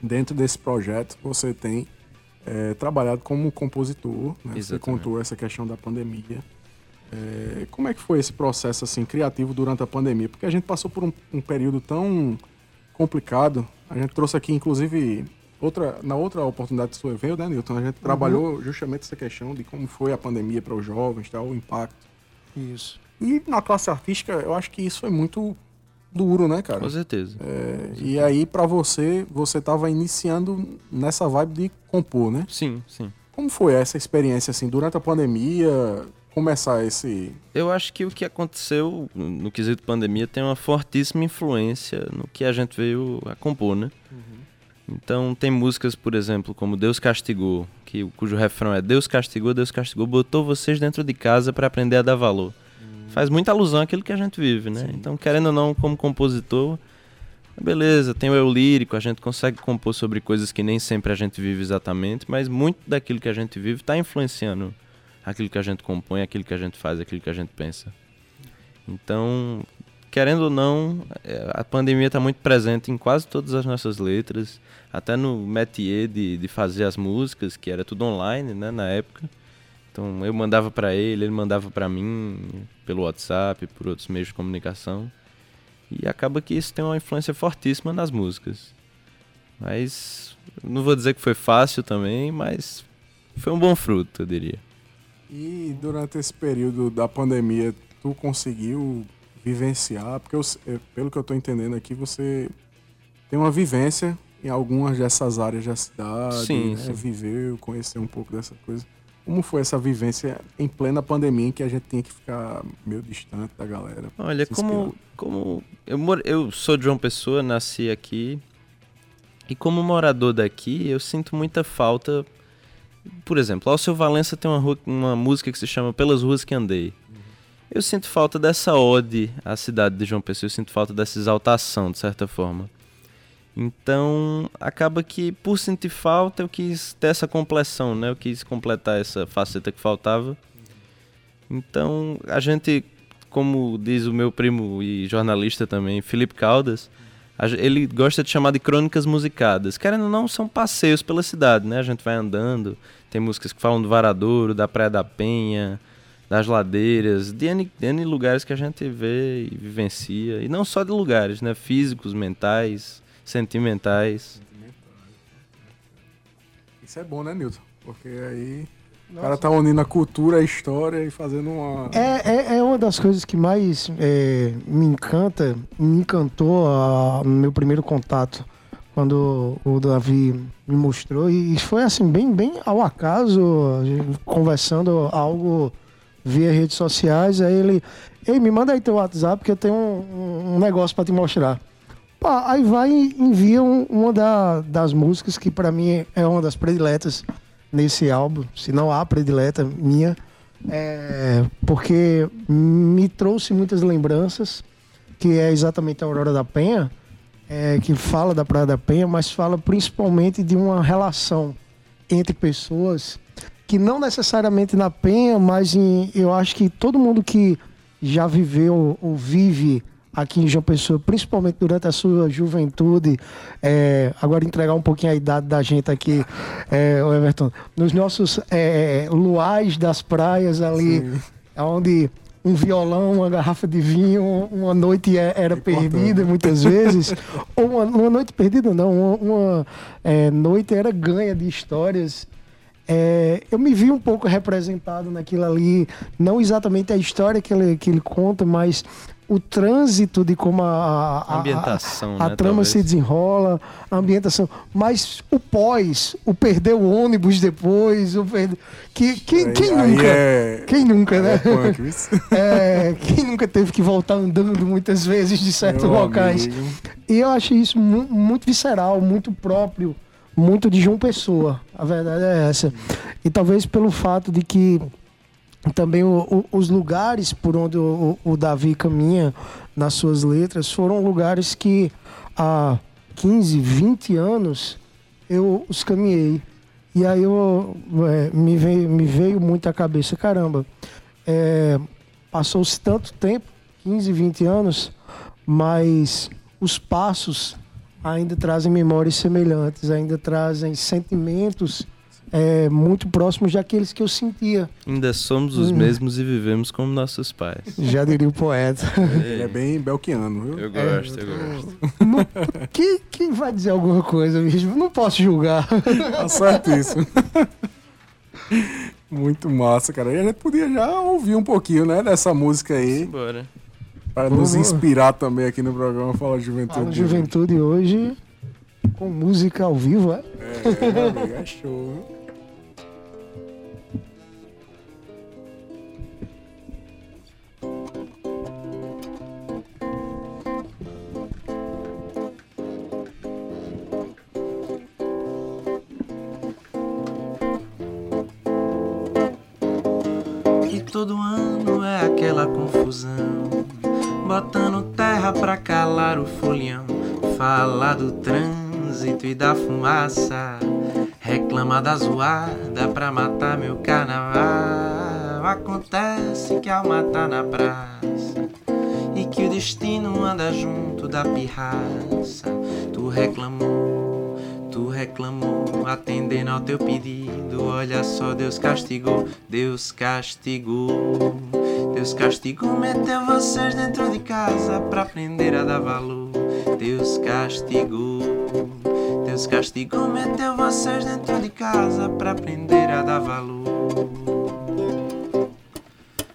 [SPEAKER 4] dentro desse projeto você tem é, trabalhado como compositor, né? Você contou essa questão da pandemia. É, como é que foi esse processo assim criativo durante a pandemia? Porque a gente passou por um, um período tão complicado. A gente trouxe aqui, inclusive, outra, na outra oportunidade que você veio, né, Nilton? A gente trabalhou justamente essa questão de como foi a pandemia para os jovens, tal, o impacto.
[SPEAKER 2] Isso.
[SPEAKER 4] E na classe artística, eu acho que isso foi muito duro, né, cara?
[SPEAKER 5] Com certeza.
[SPEAKER 4] É, e aí, pra você, você tava iniciando nessa vibe de compor, né?
[SPEAKER 5] Sim, sim.
[SPEAKER 4] Como foi essa experiência, assim, durante a pandemia, começar esse...
[SPEAKER 5] Eu acho que o que aconteceu no quesito pandemia tem uma fortíssima influência no que a gente veio a compor, né? Então tem músicas, por exemplo, como Deus Castigou, que, cujo refrão é Deus castigou, Deus castigou, botou vocês dentro de casa para aprender a dar valor. Faz muita alusão àquilo que a gente vive, né? Então, querendo ou não, como compositor, beleza, tem o eu lírico, a gente consegue compor sobre coisas que nem sempre a gente vive exatamente, mas muito daquilo que a gente vive está influenciando aquilo que a gente compõe, aquilo que a gente faz, aquilo que a gente pensa. Então, querendo ou não, é, a pandemia está muito presente em quase todas as nossas letras, até no métier de, de fazer as músicas, que era tudo online, né, na época. Então, eu mandava para ele, ele mandava para mim pelo WhatsApp, por outros meios de comunicação. E acaba que isso tem uma influência fortíssima nas músicas. Mas não vou dizer que foi fácil também, mas foi um bom fruto, eu diria.
[SPEAKER 4] E durante esse período da pandemia, tu conseguiu vivenciar? Porque, eu, eh, pelo que eu tô entendendo aqui, você tem uma vivência em algumas dessas áreas da cidade,
[SPEAKER 5] Sim,
[SPEAKER 4] né?
[SPEAKER 5] sim.
[SPEAKER 4] viveu, conheceu um pouco dessa coisa. Como foi essa vivência em plena pandemia em que a gente tinha que ficar meio distante da galera?
[SPEAKER 5] Olha, como, como eu, moro, eu sou de João Pessoa, nasci aqui. E como morador daqui, eu sinto muita falta. Por exemplo, Alceu Valença tem uma, rua- uma música que se chama Pelas Ruas que Andei. Eu sinto falta dessa ode à cidade de João Pessoa, eu sinto falta dessa exaltação, de certa forma. Então, acaba que por sentir falta, eu quis ter essa compleção, né? Eu quis completar essa faceta que faltava. Então, a gente
[SPEAKER 6] como diz o meu primo e jornalista também, Felipe Caldas, ele gosta de chamar de crônicas musicadas. Querendo ou não, são passeios pela cidade, né? A gente vai andando, tem músicas que falam do Varadouro, da Praia da Penha, das ladeiras, de N, de N lugares que a gente vê e vivencia. E não só de lugares, né? Físicos, mentais, sentimentais.
[SPEAKER 4] Isso é bom, né, Nilton? Porque aí o cara tá unindo a cultura, a história e fazendo uma.
[SPEAKER 2] É, é, é uma das coisas que mais é, me encanta, me encantou a- no meu primeiro contato, quando o Davi me mostrou. E foi assim, bem, bem ao acaso, conversando algo via redes sociais. Aí ele, ei, me manda aí teu WhatsApp que eu tenho um, um negócio pra te mostrar. Pá, aí vai e envia um- uma da- das músicas que pra mim é uma das prediletas nesse álbum, se não a predileta minha, é, porque me trouxe muitas lembranças, que é exatamente a Aurora da Penha, é, que fala da Praia da Penha, mas fala principalmente de uma relação entre pessoas que não necessariamente na Penha, mas em, eu acho que todo mundo que já viveu ou vive aqui em João Pessoa, principalmente durante a sua juventude, é, agora entregar um pouquinho a idade da gente aqui, é, Everton, nos nossos é, luais das praias ali, onde um violão, uma garrafa de vinho, uma noite é- era perdida muitas vezes, [laughs] ou uma, uma noite perdida não, uma, uma, é, noite era ganha de histórias. É, eu me vi um pouco representado naquilo ali, não exatamente a história que ele, que ele conta, mas o trânsito de como a, a,
[SPEAKER 6] A ambientação,
[SPEAKER 2] a, a
[SPEAKER 6] né,
[SPEAKER 2] trama
[SPEAKER 6] talvez.
[SPEAKER 2] se desenrola, a ambientação, mas o pós, o perder o ônibus depois, o perder, que, que,
[SPEAKER 4] Aí-
[SPEAKER 2] quem
[SPEAKER 4] aí
[SPEAKER 2] nunca?
[SPEAKER 4] é-
[SPEAKER 2] Quem nunca,
[SPEAKER 4] É
[SPEAKER 2] né?
[SPEAKER 4] punk, viu? [laughs]
[SPEAKER 2] É, quem nunca teve que voltar andando muitas vezes de certos
[SPEAKER 4] Meu
[SPEAKER 2] locais?
[SPEAKER 4] amigo.
[SPEAKER 2] E eu acho isso mu- muito visceral, muito próprio, muito de João Pessoa. A verdade é essa. E talvez pelo fato de que também o- o- os lugares por onde o, o- Davi caminha nas suas letras foram lugares que há 15, 20 anos eu os caminhei. E aí eu, é, me, veio, me veio muito à cabeça, caramba, é, passou-se tanto tempo, 15, 20 anos, mas os passos ainda trazem memórias semelhantes, ainda trazem sentimentos é, muito próximos daqueles que eu sentia.
[SPEAKER 6] Ainda somos os mesmos e vivemos como nossos pais.
[SPEAKER 2] Já diria o poeta.
[SPEAKER 4] Ele é bem belquiano, viu?
[SPEAKER 6] Eu gosto, eu gosto.
[SPEAKER 2] Não- quem, quem vai dizer alguma coisa, bicho? Não posso julgar.
[SPEAKER 4] Tá certíssimo. Muito massa, cara. E a gente podia já ouvir um pouquinho, né, dessa música aí,
[SPEAKER 6] Bora.
[SPEAKER 4] para nos inspirar também aqui no programa Fala Juventude.
[SPEAKER 2] Fala Juventude hoje com música ao vivo, é?
[SPEAKER 4] É, amigo, é show,
[SPEAKER 5] todo ano é aquela confusão, botando terra pra calar o folião. Fala do trânsito e da fumaça, reclama da zoada pra matar meu carnaval. Acontece que a alma tá na praça e que o destino anda junto da pirraça. Tu reclamou, tu reclamou, atendendo ao teu pedido. Olha só, Deus castigou, Deus castigou. Deus castigou, meteu vocês dentro de casa pra aprender a dar valor. Deus castigou, Deus castigou, meteu vocês dentro de casa pra aprender a dar valor.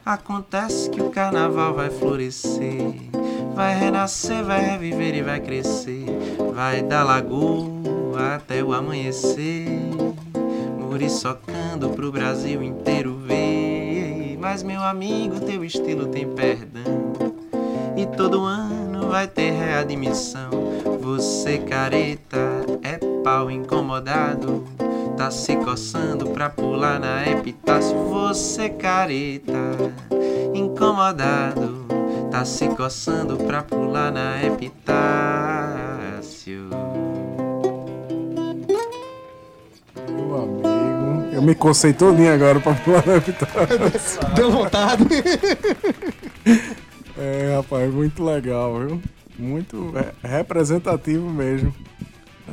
[SPEAKER 5] Acontece que o carnaval vai florescer, vai renascer, vai reviver e vai crescer, vai da lagoa até o amanhecer, muriçocando pro Brasil inteiro ver. Mas meu amigo, teu estilo tem perdão, e todo ano vai ter readmissão. Você careta é pau incomodado. Tá se coçando pra pular na epitácio. Você careta, incomodado. Tá se coçando pra pular na epitácio.
[SPEAKER 4] Eu me cocei todinho agora pra pular na vitória.
[SPEAKER 2] Deu vontade. [laughs]
[SPEAKER 4] É, rapaz, muito legal, viu? Muito é, representativo mesmo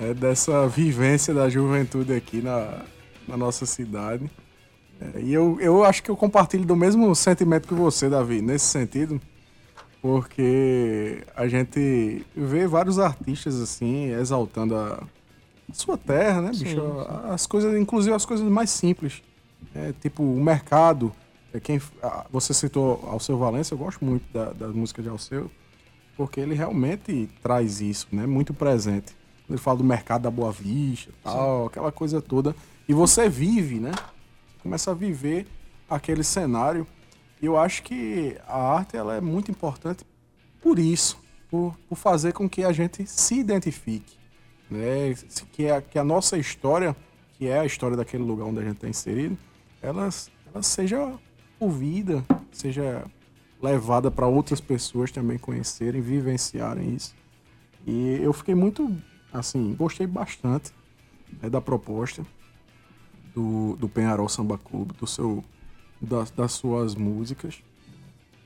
[SPEAKER 4] é, dessa vivência da juventude aqui na, na nossa cidade. É, e eu, eu acho que eu compartilho do mesmo sentimento que você, Davi, nesse sentido, porque a gente vê vários artistas assim exaltando a sua terra, né, bicho? Sim, sim. As coisas, inclusive as coisas mais simples. É, tipo, o mercado. É quem, você citou Alceu Valença, eu gosto muito da, da música de Alceu, porque ele realmente traz isso, né? Muito presente. Ele fala do mercado da Boa Vista, tal, aquela coisa toda. E você vive, né? começa a viver aquele cenário. E eu acho que a arte ela é muito importante por isso, por, por fazer com que a gente se identifique. Né? Que, a, que a nossa história, que é a história daquele lugar onde a gente está inserido, ela, ela seja ouvida, seja levada para outras pessoas também conhecerem, vivenciarem isso. E eu fiquei muito, assim, gostei bastante né, da proposta do, do Penharol Samba Clube, do seu, das suas músicas.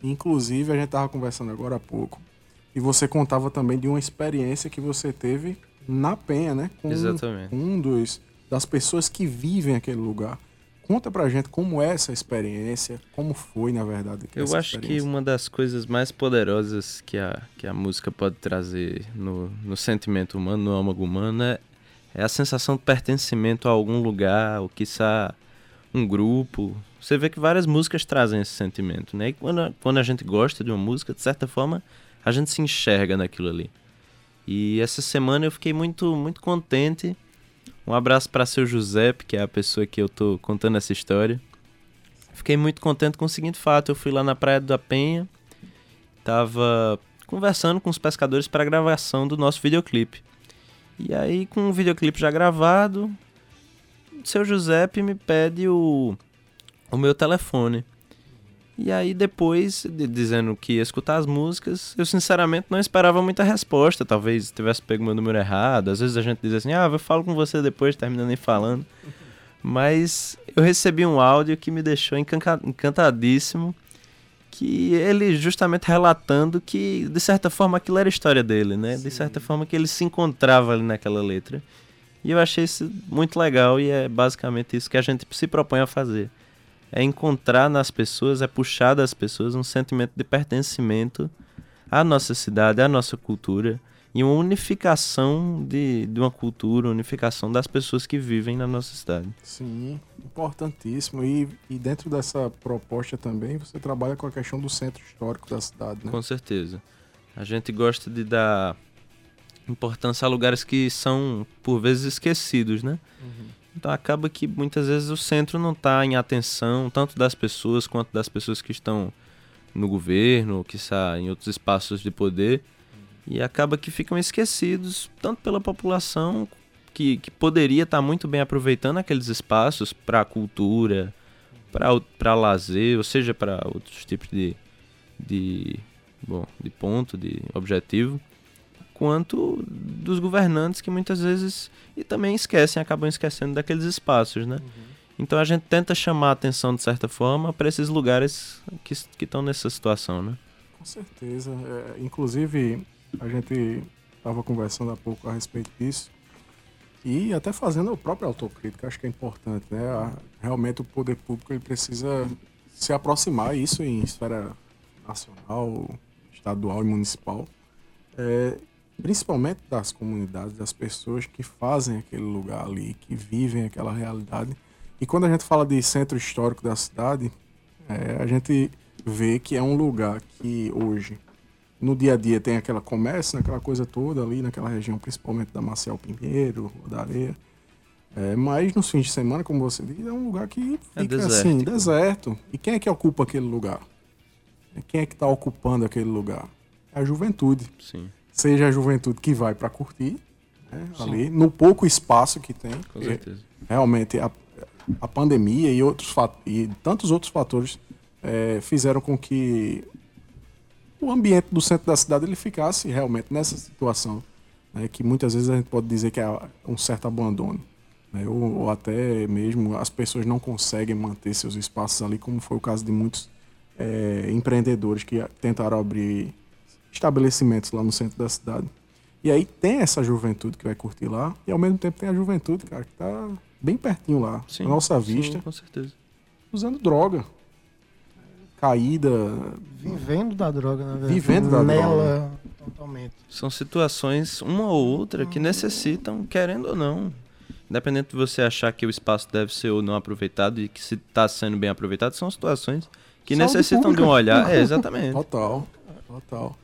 [SPEAKER 4] Inclusive, a gente estava conversando agora há pouco, e você contava também de uma experiência que você teve na Penha, né?
[SPEAKER 5] Com Exatamente.
[SPEAKER 4] Um dos, das pessoas que vivem aquele lugar. Conta pra gente como é essa experiência, como foi, na verdade.
[SPEAKER 5] Eu acho que uma das coisas mais poderosas que a, que a música pode trazer no, no sentimento humano, no âmago humano, é, é a sensação de pertencimento a algum lugar, ou quiçá um grupo. Você vê que várias músicas trazem esse sentimento, né? E quando, quando a gente gosta de uma música, de certa forma, a gente se enxerga naquilo ali. E essa semana eu fiquei muito, muito contente. Um abraço para seu Giuseppe, que é a pessoa que eu tô contando essa história. Fiquei muito contente com o seguinte fato: eu fui lá na Praia da Penha, tava conversando com os pescadores para a gravação do nosso videoclipe. E aí, com o videoclipe já gravado, seu Giuseppe me pede o, o meu telefone. E aí depois, dizendo que ia escutar as músicas, eu sinceramente não esperava muita resposta. Talvez tivesse pego meu número errado. Às vezes a gente diz assim, ah, eu falo com você depois, termina nem falando. [laughs] Mas eu recebi um áudio que me deixou encantadíssimo que ele justamente relatando que, de certa forma, aquilo era a história dele, né? Sim. De certa forma que ele se encontrava ali naquela letra. E eu achei isso muito legal e é basicamente isso que a gente se propõe a fazer. É encontrar nas pessoas, é puxar das pessoas um sentimento de pertencimento à nossa cidade, à nossa cultura e uma unificação de, de uma cultura, unificação das pessoas que vivem na nossa cidade.
[SPEAKER 4] Sim, importantíssimo. E, e dentro dessa proposta também, você trabalha com a questão do centro histórico da cidade, né?
[SPEAKER 5] Com certeza. A gente gosta de dar importância a lugares que são, por vezes, esquecidos, né? Uhum. Então acaba que muitas vezes o centro não está em atenção, tanto das pessoas quanto das pessoas que estão no governo, ou que em outros espaços de poder. E acaba que ficam esquecidos tanto pela população que, que poderia estar tá muito bem aproveitando aqueles espaços para cultura, para lazer, ou seja, para outros tipos de, de, bom, de ponto, de objetivo, quanto dos governantes que muitas vezes e também esquecem, acabam esquecendo daqueles espaços, né? Uhum. Então a gente tenta chamar a atenção de certa forma para esses lugares que estão nessa situação, né?
[SPEAKER 4] Com certeza. É, inclusive, a gente estava conversando há pouco a respeito disso. E até fazendo a própria autocrítica, acho que é importante, né? Realmente o poder público ele precisa se aproximar isso em esfera nacional, estadual e municipal, é, principalmente das comunidades, das pessoas que fazem aquele lugar ali, que vivem aquela realidade. E quando a gente fala de centro histórico da cidade, é, a gente vê que é um lugar que hoje no dia a dia tem aquela comércio, aquela coisa toda ali naquela região, principalmente da Marcial Pinheiro, da Areia. É, mas nos fins de semana, como você diz, é um lugar que é fica é assim, deserto. E quem é que ocupa aquele lugar? Quem é que está ocupando aquele lugar? É a juventude.
[SPEAKER 5] Sim.
[SPEAKER 4] Seja a juventude que vai para curtir, né, ali, no pouco espaço que tem.
[SPEAKER 5] Com certeza.
[SPEAKER 4] Realmente, a, a pandemia e, outros, e tantos outros fatores é, fizeram com que o ambiente do centro da cidade ele ficasse realmente nessa situação, né, que muitas vezes a gente pode dizer que é um certo abandono. Né, ou, ou, até mesmo as pessoas não conseguem manter seus espaços ali, como foi o caso de muitos é, empreendedores que tentaram abrir estabelecimentos lá no centro da cidade. E aí tem essa juventude que vai curtir lá, e ao mesmo tempo tem a juventude, cara, que tá bem pertinho lá,
[SPEAKER 5] Sim,
[SPEAKER 4] à nossa
[SPEAKER 5] sim,
[SPEAKER 4] vista,
[SPEAKER 5] com certeza.
[SPEAKER 4] usando droga. Caída.
[SPEAKER 2] Vivendo da droga, na verdade.
[SPEAKER 4] Vivendo da
[SPEAKER 2] Nela, totalmente.
[SPEAKER 5] São situações, uma ou outra, que necessitam, querendo ou não. Independente de você achar que o espaço deve ser ou não aproveitado e que se está sendo bem aproveitado, são situações que
[SPEAKER 2] Saúde
[SPEAKER 5] necessitam de um
[SPEAKER 2] pública.
[SPEAKER 5] olhar. É, [laughs] exatamente.
[SPEAKER 4] Total. Total.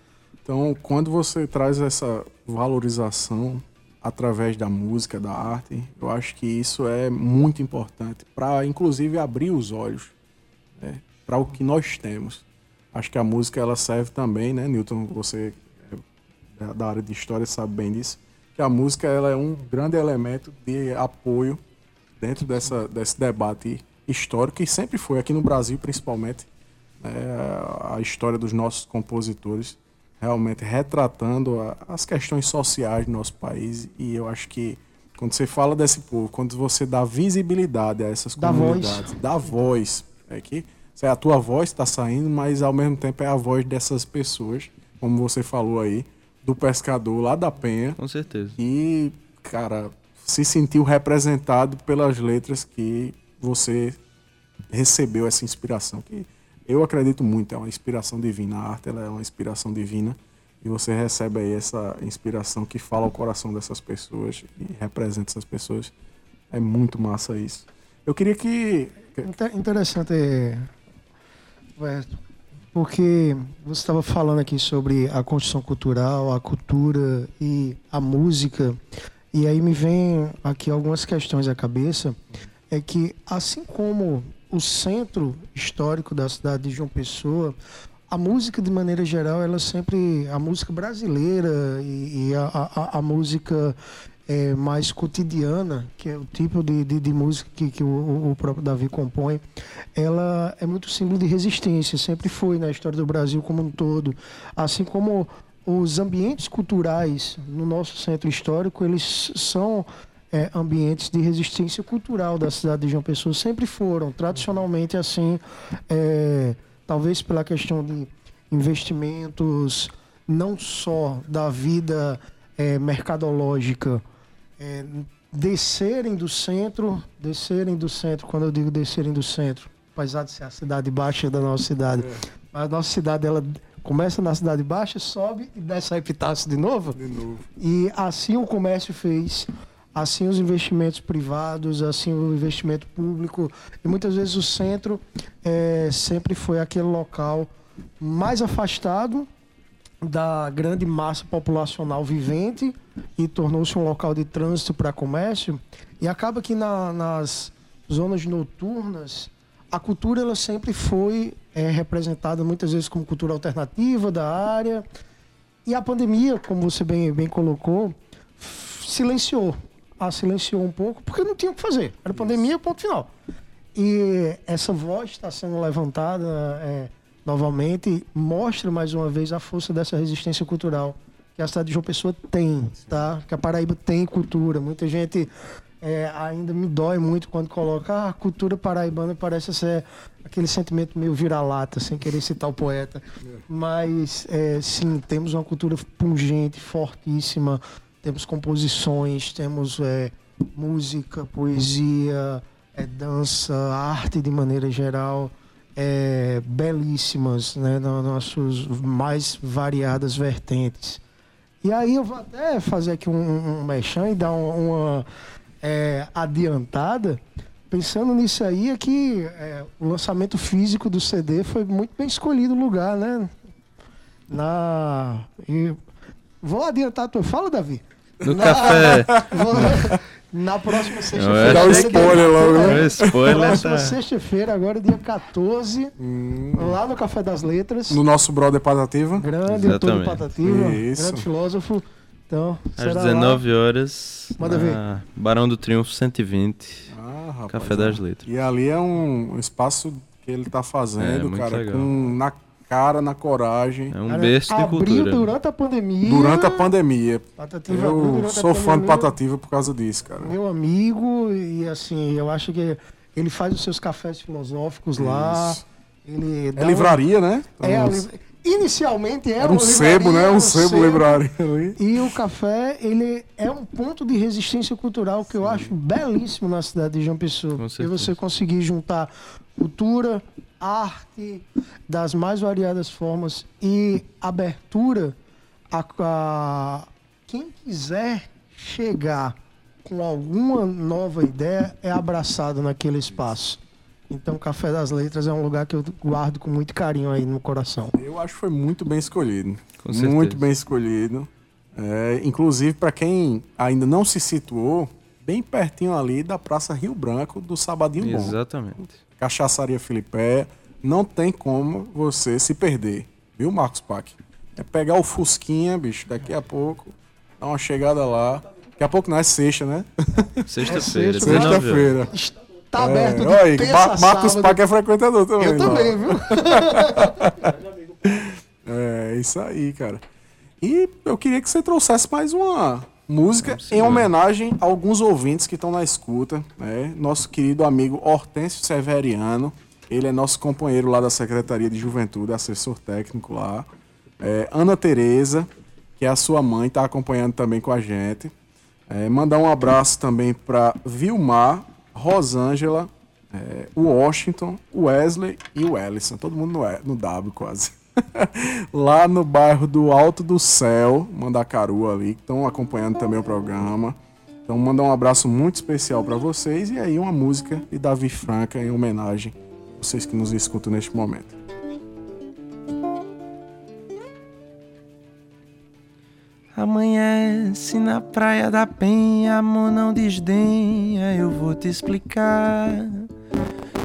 [SPEAKER 4] Então, quando você traz essa valorização através da música, da arte, eu acho que isso é muito importante para, inclusive, abrir os olhos né, para o que nós temos. Acho que a música ela serve também, né, Newton? Você é da área de história sabe bem disso. Que a música ela é um grande elemento de apoio dentro dessa, desse debate histórico que sempre foi aqui no Brasil, principalmente né, a história dos nossos compositores, realmente retratando a- as questões sociais do nosso país. E eu acho que quando você fala desse povo, quando você dá visibilidade a essas
[SPEAKER 2] Dá
[SPEAKER 4] comunidades, dá voz, é que é a tua voz está saindo, mas ao mesmo tempo é a voz dessas pessoas, como você falou aí, do pescador lá da Penha,
[SPEAKER 5] Com certeza.
[SPEAKER 4] e, cara, se sentiu representado pelas letras que você recebeu essa inspiração. Que eu acredito muito, é uma inspiração divina. A arte ela é uma inspiração divina. E você recebe aí essa inspiração que fala ao coração dessas pessoas e representa essas pessoas. É muito massa isso. Eu queria que.
[SPEAKER 2] Inter- Interessante, porque você estava falando aqui sobre a construção cultural, a cultura e a música, e aí me vem aqui algumas questões à cabeça. É que, assim como o centro histórico da cidade de João Pessoa, a música, de maneira geral, ela sempre. A música brasileira e, e a, a- a música é, mais cotidiana, que é o tipo de, de, de música que, que o, o próprio Davi compõe, ela é muito símbolo de resistência, sempre foi na história do Brasil como um todo. Assim como os ambientes culturais no nosso centro histórico, eles são é, ambientes de resistência cultural da cidade de João Pessoa, sempre foram, tradicionalmente assim, é, talvez pela questão de investimentos, não só da vida é, mercadológica, é, descerem do centro, descerem do centro, quando eu digo descerem do centro, apesar de ser a cidade baixa da nossa cidade, mas a nossa cidade ela começa na cidade baixa, sobe e desce a Epitácio de novo.
[SPEAKER 4] De novo.
[SPEAKER 2] E assim o comércio fez, assim os investimentos privados, assim o investimento público. E muitas vezes o centro eh, sempre foi aquele local mais afastado da grande massa populacional vivente e tornou-se um local de trânsito para comércio. E acaba que na- nas zonas noturnas a cultura ela sempre foi eh, representada muitas vezes como cultura alternativa da área. E a pandemia, como você bem, bem colocou, silenciou. A silenciou um pouco, porque não tinha o que fazer. Era pandemia, ponto final. E essa voz está sendo levantada é, novamente, mostra mais uma vez a força dessa resistência cultural que a cidade de João Pessoa tem, tá? Que a Paraíba tem cultura. Muita gente é, ainda me dói muito quando coloca ah, a cultura paraibana parece ser aquele sentimento meio vira-lata, sem querer citar o poeta. Mas, é, sim, temos uma cultura pungente, fortíssima. Temos composições, temos é, música, poesia, é, dança, arte de maneira geral. é, belíssimas, né, nas nossas mais variadas vertentes. E aí eu vou até fazer aqui um, um mechan e dar um- uma é, adiantada. Pensando nisso aí, é que é, o lançamento físico do CD foi muito bem escolhido o lugar, né? Na. e- Vou adiantar a tua fala, Davi.
[SPEAKER 5] No
[SPEAKER 2] Na-
[SPEAKER 5] café.
[SPEAKER 2] Na próxima
[SPEAKER 5] Eu
[SPEAKER 2] sexta-feira.
[SPEAKER 4] Dá o
[SPEAKER 5] achei que-
[SPEAKER 4] spoiler logo, né?
[SPEAKER 5] Spoiler
[SPEAKER 2] Próxima
[SPEAKER 5] tá...
[SPEAKER 2] sexta-feira, agora dia 14, lá no Café das Letras.
[SPEAKER 4] No nosso brother Patativa.
[SPEAKER 2] Grande
[SPEAKER 5] Exatamente.
[SPEAKER 2] Patativa,
[SPEAKER 4] Isso.
[SPEAKER 2] grande filósofo. Então,
[SPEAKER 5] Às
[SPEAKER 2] será
[SPEAKER 5] 19 horas,
[SPEAKER 2] Manda ver.
[SPEAKER 5] na Barão do Triunfo 120,
[SPEAKER 4] Ah, rapaz.
[SPEAKER 5] Café das Letras.
[SPEAKER 4] E ali é um espaço que ele tá
[SPEAKER 5] É,
[SPEAKER 4] fazendo,
[SPEAKER 5] muito
[SPEAKER 4] cara,
[SPEAKER 5] legal.
[SPEAKER 4] com na cara, na coragem,
[SPEAKER 5] É um berço de
[SPEAKER 2] abriu
[SPEAKER 5] cultura.
[SPEAKER 2] durante a pandemia.
[SPEAKER 4] durante a pandemia.
[SPEAKER 2] Patativa
[SPEAKER 4] Eu sou fã de. Patativa por causa disso, cara.
[SPEAKER 2] Meu amigo, e assim, eu acho que ele faz os seus cafés filosóficos lá.
[SPEAKER 4] Isso.
[SPEAKER 2] Ele dá
[SPEAKER 4] É
[SPEAKER 2] um-
[SPEAKER 4] livraria, né?
[SPEAKER 2] É a
[SPEAKER 4] Então,
[SPEAKER 2] li- Inicialmente era,
[SPEAKER 4] Era um sebo, né? Um sebo livraria ali.
[SPEAKER 2] E o café, ele é um ponto de resistência cultural que eu acho belíssimo na cidade de João Pessoa. E você conseguir juntar cultura, arte, das mais variadas formas e abertura a, a quem quiser chegar com alguma nova ideia é abraçado naquele espaço. Então, Café das Letras é um lugar que eu guardo com muito carinho aí no coração.
[SPEAKER 4] Eu acho que foi muito bem escolhido.
[SPEAKER 7] Com certeza.
[SPEAKER 4] muito bem escolhido. É, inclusive, para quem ainda não se situou, bem pertinho ali da Praça Rio Branco, do Sabadinho Bom.
[SPEAKER 7] Exatamente.
[SPEAKER 4] Cachaçaria Filipé. Não tem como você se perder. Viu, Marcos Pac? É pegar o Fusquinha, bicho, daqui a pouco, dar uma chegada lá. Daqui a pouco não é sexta, né?
[SPEAKER 7] Sexta-feira,
[SPEAKER 2] sexta,
[SPEAKER 7] 19
[SPEAKER 4] Sexta-feira.
[SPEAKER 2] Está aberto de
[SPEAKER 4] É, olha
[SPEAKER 2] terça
[SPEAKER 4] Ma- Marcos
[SPEAKER 2] sábado.
[SPEAKER 4] Pac é frequentador também.
[SPEAKER 2] Eu também, viu? [laughs]
[SPEAKER 4] É, isso aí, cara. E eu queria que você trouxesse mais uma música em homenagem a alguns ouvintes que estão na escuta, né? Nosso querido amigo Hortêncio Severiano, ele é nosso companheiro lá da Secretaria de Juventude, assessor técnico lá. É, Ana Tereza, que é a sua mãe, está acompanhando também com a gente. É, mandar um abraço também para Vilmar, Rosângela, é, Washington, Wesley e o Ellison. Todo mundo no, no W quase. [laughs] Lá no bairro do Alto do Céu, Mandacaru ali, que estão acompanhando também o programa. Então mandar um abraço muito especial para vocês e aí uma música de Davi Franca em homenagem a vocês que nos escutam neste momento.
[SPEAKER 5] Amanhece na praia da penha, amor não desdenha, eu vou te explicar.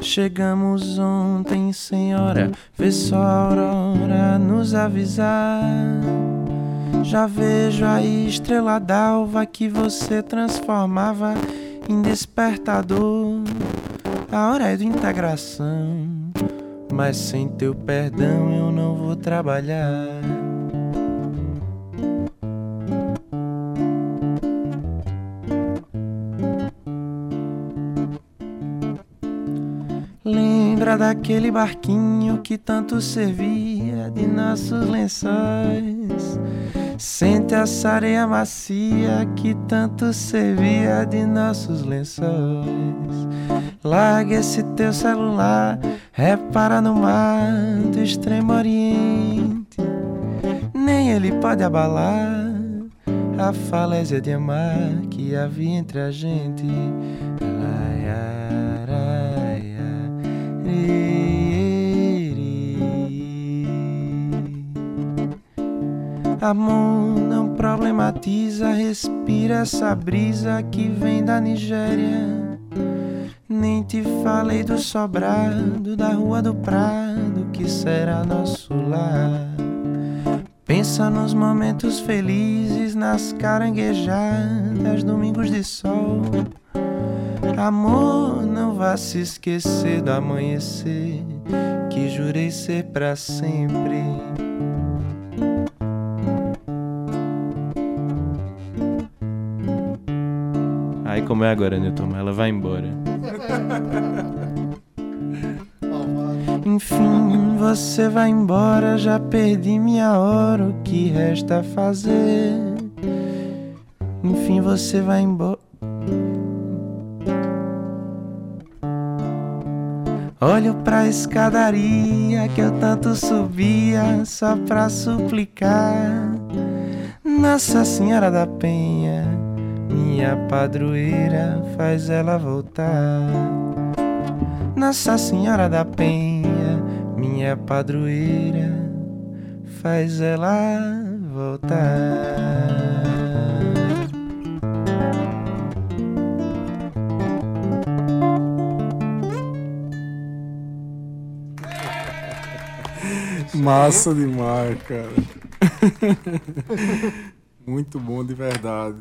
[SPEAKER 5] Chegamos ontem, senhora, vê só a aurora nos avisar. Já vejo a estrela d'alva que você transformava em despertador. A hora é de integração, mas sem teu perdão eu não vou trabalhar. Daquele barquinho que tanto servia de nossos lençóis? Sente essa areia macia que tanto servia de nossos lençóis. Larga esse teu celular, repara no mar do extremo oriente. Nem ele pode abalar a falésia de amar que havia entre a gente. Ai, ai. Amor, não problematiza, respira essa brisa que vem da Nigéria. Nem te falei do sobrado, da rua do Prado, que será nosso lar. Pensa nos momentos felizes, nas caranguejadas, domingos de sol. Amor, não vá se esquecer do amanhecer, que jurei ser pra sempre.
[SPEAKER 7] Aí como é agora, Newton? Ela vai embora.
[SPEAKER 5] Enfim, você vai embora, já perdi minha hora, o que resta fazer? Enfim, você vai embora. Olho pra escadaria que eu tanto subia só pra suplicar. Nossa Senhora da Penha, minha padroeira, faz ela voltar. Nossa Senhora da Penha, minha padroeira, faz ela voltar.
[SPEAKER 4] Massa demais, cara. [laughs] Muito bom de verdade.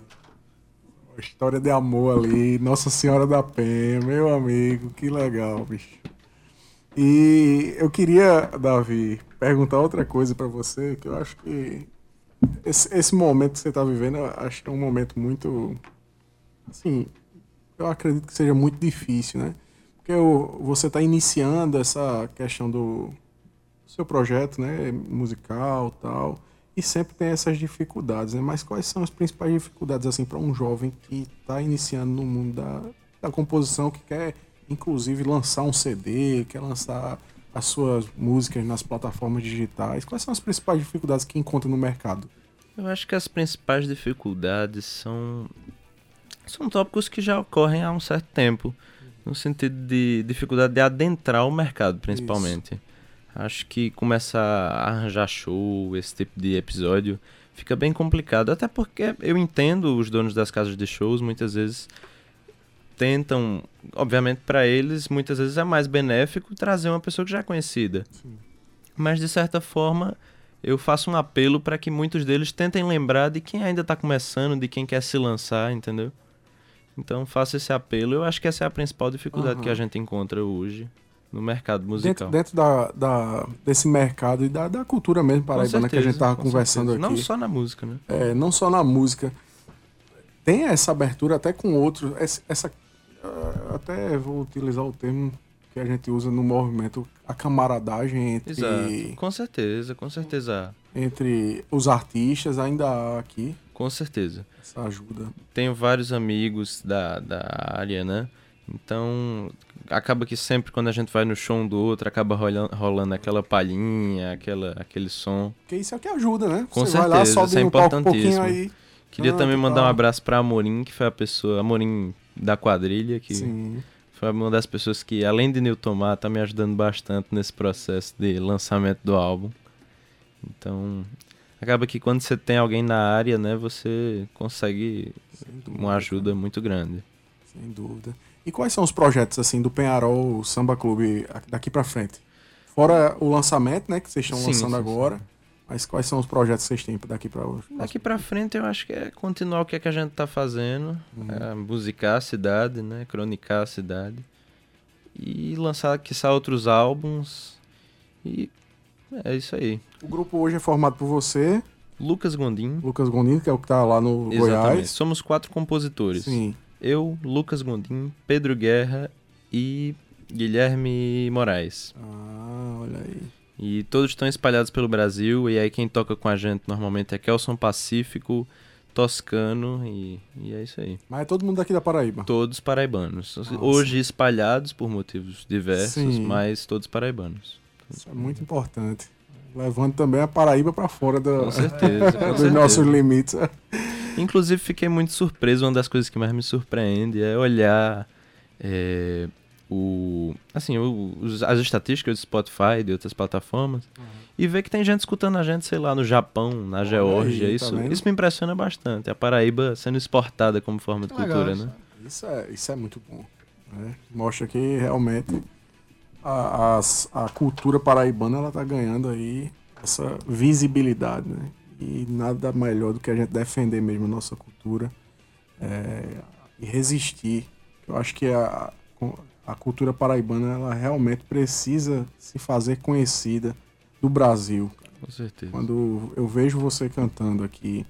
[SPEAKER 4] Uma história de amor ali, Nossa Senhora da Penha, meu amigo, que legal, bicho. E eu queria, Davi, perguntar outra coisa pra você, que eu acho que esse, esse momento que você tá vivendo, eu acho que é um momento muito, assim, eu acredito que seja muito difícil, né? Porque o- você está iniciando essa questão do seu projeto, né, musical, tal, e sempre tem essas dificuldades, né? Mas quais são as principais dificuldades assim para um jovem que está iniciando no mundo da, da composição, que quer inclusive lançar um CD, quer lançar as suas músicas nas plataformas digitais? Quais são as principais dificuldades que encontra no mercado?
[SPEAKER 5] Eu acho que as principais dificuldades são são tópicos que já ocorrem há um certo tempo, no sentido de dificuldade de adentrar o mercado, principalmente. Acho que começar a arranjar show, esse tipo de episódio, fica bem complicado, até porque eu entendo os donos das casas de shows muitas vezes tentam, obviamente para eles, muitas vezes é mais benéfico trazer uma pessoa que já é conhecida. Mas de certa forma, eu faço um apelo para que muitos deles tentem lembrar de quem ainda está começando, de quem quer se lançar, entendeu? Então faço esse apelo. Eu acho que essa é a principal dificuldade
[SPEAKER 4] Aham.
[SPEAKER 5] que a gente encontra hoje no mercado
[SPEAKER 4] Dentro,
[SPEAKER 5] musical.
[SPEAKER 4] dentro da, da- desse mercado e da, da cultura mesmo paraibana que a gente
[SPEAKER 5] certeza,
[SPEAKER 4] tava
[SPEAKER 5] com
[SPEAKER 4] conversando
[SPEAKER 5] certeza.
[SPEAKER 4] aqui.
[SPEAKER 5] Não só na música, né?
[SPEAKER 4] é, não só na música. Tem essa abertura até com outros. Essa, essa- ah, até vou utilizar o termo que a gente usa no movimento, a camaradagem entre,
[SPEAKER 5] Exato. Com certeza, com certeza.
[SPEAKER 4] entre os artistas, ainda há aqui
[SPEAKER 5] Com certeza.
[SPEAKER 4] essa ajuda.
[SPEAKER 5] tenho vários amigos da, da área, né? Então, acaba que sempre quando a gente vai no show um do outro, acaba rolando, rolando aquela palhinha, aquela, aquele som.
[SPEAKER 4] Porque isso é o que ajuda, né?
[SPEAKER 5] Com
[SPEAKER 4] Você vai lá,
[SPEAKER 5] certeza,
[SPEAKER 4] sobe
[SPEAKER 5] isso é
[SPEAKER 4] palco um
[SPEAKER 5] importantíssimo.
[SPEAKER 4] aí.
[SPEAKER 5] Queria
[SPEAKER 4] Ah,
[SPEAKER 5] também
[SPEAKER 4] que
[SPEAKER 5] mandar um
[SPEAKER 4] tal.
[SPEAKER 5] abraço pra Amorim, que foi a pessoa, Amorim da quadrilha, que
[SPEAKER 4] Sim.
[SPEAKER 5] foi uma das pessoas que, além de Newton Mar, tá me ajudando bastante nesse processo de lançamento do álbum. Então, acaba que quando você tem alguém na área, né, você consegue uma ajuda muito grande.
[SPEAKER 4] Sem dúvida. E quais são os projetos assim do Penharol Samba Clube daqui pra frente? Fora o lançamento, né, que vocês estão
[SPEAKER 5] Sim,
[SPEAKER 4] lançando
[SPEAKER 5] sim,
[SPEAKER 4] agora. Mas quais são os projetos que vocês têm daqui pra hoje?
[SPEAKER 5] Daqui pra frente eu acho que é continuar o que, é que a gente tá fazendo, é, musicar a cidade, né, cronicar a cidade e lançar quiçá outros álbuns e é isso aí.
[SPEAKER 4] O grupo hoje é formado por você,
[SPEAKER 5] Lucas Gondim,
[SPEAKER 4] Lucas Gondim, que é o que tá lá no
[SPEAKER 5] exatamente.
[SPEAKER 4] Goiás.
[SPEAKER 5] Somos quatro compositores.
[SPEAKER 4] Sim.
[SPEAKER 5] Eu, Lucas Gondim, Pedro Guerra e Guilherme Moraes.
[SPEAKER 4] Ah, olha aí.
[SPEAKER 5] E todos estão espalhados pelo Brasil. E aí quem toca com a gente normalmente é Kelson Pacífico, Toscano e, e é isso aí.
[SPEAKER 4] Mas é todo mundo daqui da Paraíba.
[SPEAKER 5] Todos paraibanos. Hoje espalhados por motivos diversos,
[SPEAKER 4] Sim.
[SPEAKER 5] mas todos paraibanos.
[SPEAKER 4] Isso é muito importante. Levando também a Paraíba pra fora da,
[SPEAKER 5] Com certeza, [laughs] com
[SPEAKER 4] dos
[SPEAKER 5] certeza.
[SPEAKER 4] nossos limites.
[SPEAKER 5] Inclusive fiquei muito surpreso. Uma das coisas que mais me surpreende é olhar é, o, assim, o- as estatísticas do Spotify e de outras plataformas e ver que tem gente escutando a gente, sei lá, no Japão, na Geórgia.
[SPEAKER 4] aí, tá
[SPEAKER 5] isso,
[SPEAKER 4] vendo?
[SPEAKER 5] isso me impressiona bastante. A Paraíba sendo exportada como forma de
[SPEAKER 2] legal
[SPEAKER 5] cultura,
[SPEAKER 2] isso.
[SPEAKER 5] né?
[SPEAKER 4] Isso é, isso é muito bom. né? Mostra que realmente a, as- a cultura paraibana ela tá ganhando aí essa visibilidade, né? E nada melhor do que a gente defender mesmo a nossa cultura é, e resistir. Eu acho que a, a cultura paraibana ela realmente precisa se fazer conhecida do Brasil.
[SPEAKER 5] Com certeza.
[SPEAKER 4] Quando eu vejo você cantando aqui,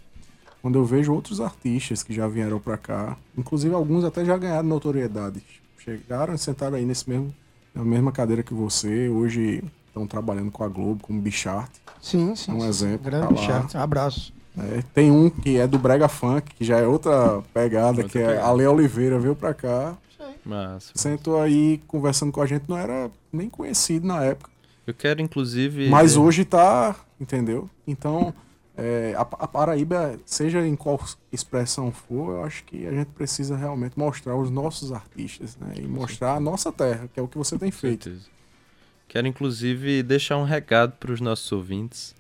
[SPEAKER 4] quando eu vejo outros artistas que já vieram pra cá, inclusive alguns até já ganharam notoriedade, chegaram e sentaram aí nesse mesmo, na mesma cadeira que você, hoje estão trabalhando com a Globo, como Bichart.
[SPEAKER 2] Sim, sim.
[SPEAKER 4] Um
[SPEAKER 2] sim.
[SPEAKER 4] exemplo,
[SPEAKER 2] Grande
[SPEAKER 4] tá lá.
[SPEAKER 2] chat. Abraço.
[SPEAKER 4] né? Tem um que é do Brega Funk, que já é outra pegada,
[SPEAKER 5] Outra
[SPEAKER 4] que é a Lê Oliveira, veio pra cá,
[SPEAKER 5] Massa.
[SPEAKER 4] sentou aí conversando com a gente, não era nem conhecido na época.
[SPEAKER 5] Eu quero, inclusive.
[SPEAKER 4] Mas
[SPEAKER 5] é,
[SPEAKER 4] hoje tá, entendeu? Então, é, a, a Paraíba, seja em qual expressão for, eu acho que a gente precisa realmente mostrar os nossos artistas, né? E mostrar a nossa terra, que é o que você tem
[SPEAKER 5] Com
[SPEAKER 4] feito.
[SPEAKER 5] certeza. Quero inclusive deixar um recado para os nossos ouvintes.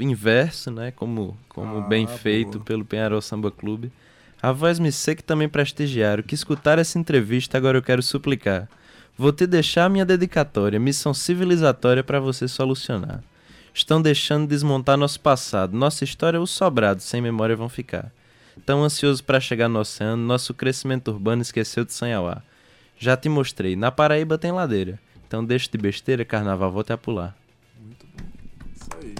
[SPEAKER 5] Inverso, né? Como, como
[SPEAKER 4] Ah,
[SPEAKER 5] bem
[SPEAKER 4] boa.
[SPEAKER 5] feito pelo Penharol Samba Clube. A voz me que também prestigiaram. Que escutar essa entrevista agora eu quero suplicar. Vou te deixar minha dedicatória, missão civilizatória para você solucionar. Estão deixando desmontar nosso passado. Nossa história, os sobrados sem memória vão ficar. Tão ansioso para chegar no oceano, nosso crescimento urbano esqueceu de Sanhauá. Já te mostrei, na Paraíba tem ladeira. Então deixa de besteira, carnaval, vou te apular.
[SPEAKER 4] Isso aí.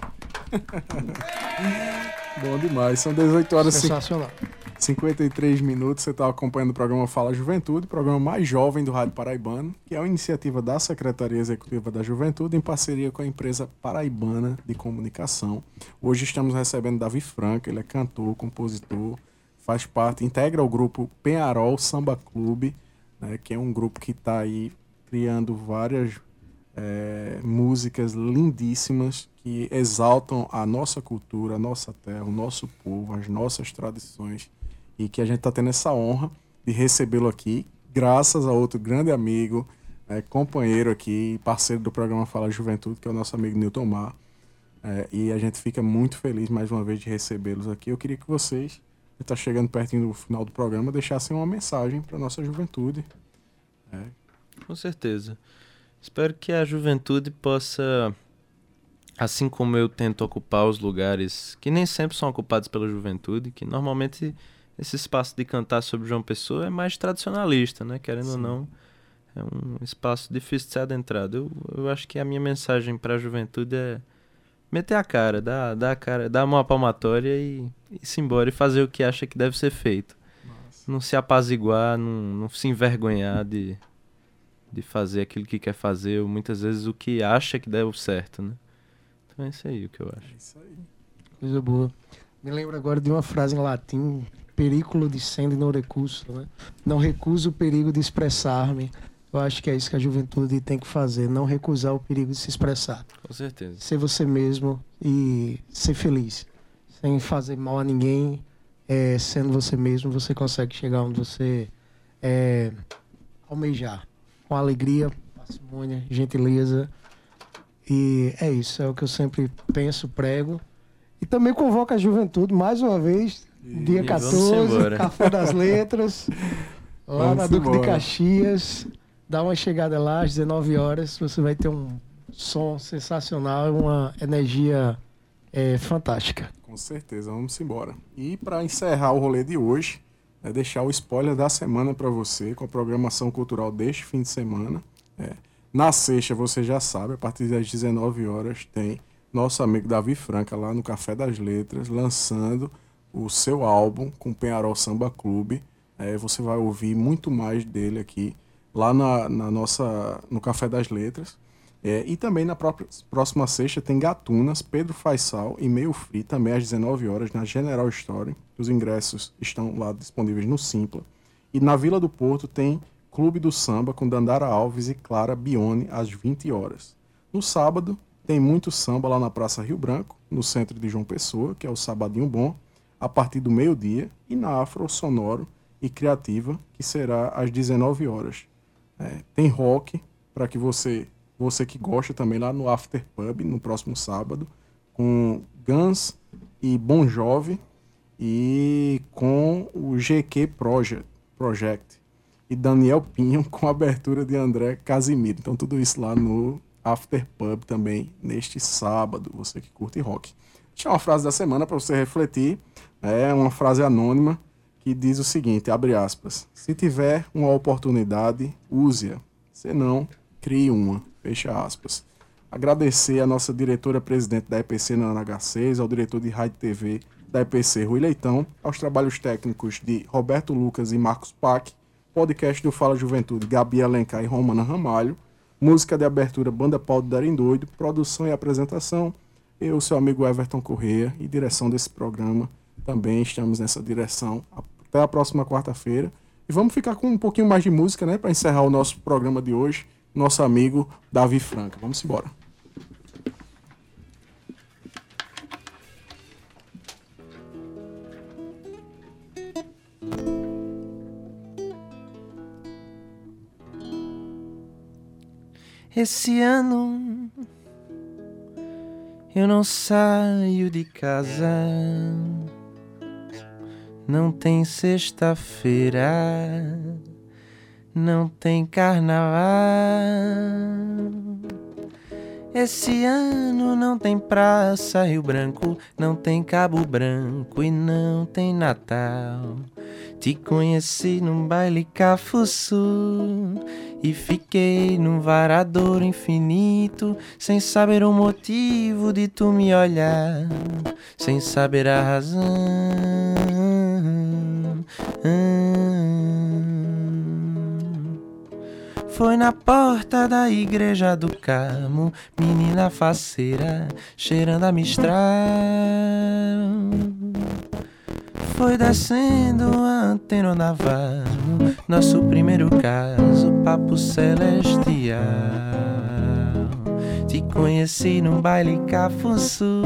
[SPEAKER 4] [laughs] Bom demais, são 18 horas e
[SPEAKER 2] Sensacional.
[SPEAKER 4] 53 minutos, você está acompanhando o programa Fala Juventude, programa mais jovem do Rádio Paraibano, que é uma iniciativa da Secretaria Executiva da Juventude em parceria com a empresa Paraibana de Comunicação. Hoje estamos recebendo Davi Franca, ele é cantor, compositor, faz parte, integra o grupo Penharol Samba Clube, né, que é um grupo que está aí criando várias é, músicas lindíssimas que exaltam a nossa cultura, a nossa terra, o nosso povo, as nossas tradições e que a gente está tendo essa honra de recebê-lo aqui, graças a outro grande amigo, é, companheiro aqui, parceiro do programa Fala Juventude, que é o nosso amigo Newton Mar. É, e a gente fica muito feliz mais uma vez de recebê-los aqui. Eu queria que vocês, está chegando pertinho do final do programa, deixassem uma mensagem para nossa juventude.
[SPEAKER 5] É. Com certeza. Espero que a juventude possa, assim como eu tento ocupar os lugares que nem sempre são ocupados pela juventude, que normalmente esse espaço de cantar sobre João Pessoa é mais tradicionalista, né? Querendo Sim. ou não, é um espaço difícil de ser adentrado. Eu, eu acho que a minha mensagem para a juventude é meter a cara, dar, dar a cara, dar uma palmatória e, e se embora e fazer o que acha que deve ser feito. Nossa. Não se apaziguar, não, não se envergonhar de, de fazer aquilo que quer fazer, ou muitas vezes o que acha que deve certo, né? Então é isso aí o que eu acho. É isso aí.
[SPEAKER 2] Coisa boa. Me lembro agora de uma frase em latim periculo de sendo não recurso, né? Não recuso o perigo de expressar-me. Eu acho que é isso que a juventude tem que fazer, não recusar o perigo de se expressar.
[SPEAKER 5] Com certeza.
[SPEAKER 2] Ser você mesmo e ser feliz, sem fazer mal a ninguém, é, sendo você mesmo, você consegue chegar onde você é, almejar, com alegria, parcimônia, gentileza. E é isso, é o que eu sempre penso, prego. E também convoco a juventude, mais uma vez, Dia 14, Café das [laughs] Letras, lá vamos na Duque embora. de Caxias. Dá uma chegada lá às 19 horas, você vai ter um som sensacional e uma energia é, fantástica.
[SPEAKER 4] Com certeza, vamos embora. E para encerrar o rolê de hoje, é deixar o spoiler da semana para você, com a programação cultural deste fim de semana. É. Na sexta, você já sabe, a partir das 19 horas, tem nosso amigo Davi Franca lá no Café das Letras, lançando o seu álbum com Penharol Samba Clube. É, você vai ouvir muito mais dele aqui lá na, na nossa no Café das Letras. É, e também na própria, próxima sexta tem Gatunas, Pedro Faisal e Meio Free, também às 19 horas na General Store. Os ingressos estão lá disponíveis no Simpla. E na Vila do Porto tem Clube do Samba com Dandara Alves e Clara Bione às 20 horas. No sábado tem muito samba lá na Praça Rio Branco, no centro de João Pessoa, que é o Sabadinho Bom a partir do meio-dia, e na Afro Sonoro e Criativa, que será às 19 horas. É, tem rock, para que você, você que gosta também lá no After Pub, no próximo sábado, com Guns e Bon Jovi, e com o GQ Project, Project e Daniel Pinho [laughs] com a abertura de André Casimiro. Então tudo isso lá no After Pub também neste sábado, você que curte rock. Deixa uma frase da semana para você refletir é uma frase anônima que diz o seguinte, abre aspas, se tiver uma oportunidade, use-a, se não, crie uma, fecha aspas. Agradecer a nossa diretora-presidente da EPC na NH6, ao diretor de rádio TV da EPC, Rui Leitão, aos trabalhos técnicos de Roberto Lucas e Marcos Pac, podcast do Fala Juventude, Gabi Alencar e Romana Ramalho, música de abertura Banda Pau do Darem Doido, produção e apresentação, eu, seu amigo Everton Correia, e direção desse programa, também estamos nessa direção. Até a próxima quarta-feira. E vamos ficar com um pouquinho mais de música, né, para encerrar o nosso programa de hoje. Nosso amigo Davi Franca. Vamos embora.
[SPEAKER 8] Esse ano eu não saio de casa. Não tem sexta-feira, não tem carnaval. Esse ano não tem Praça Rio Branco, não tem Cabo Branco e não tem Natal. Te conheci num baile cafuçu e fiquei num varadouro infinito, sem saber o motivo de tu me olhar, sem saber a razão. Foi na porta da igreja do Carmo, menina faceira, cheirando a mistral. Foi descendo a antena navarro, nosso primeiro caso, papo celestial. Te conheci num baile cafuçu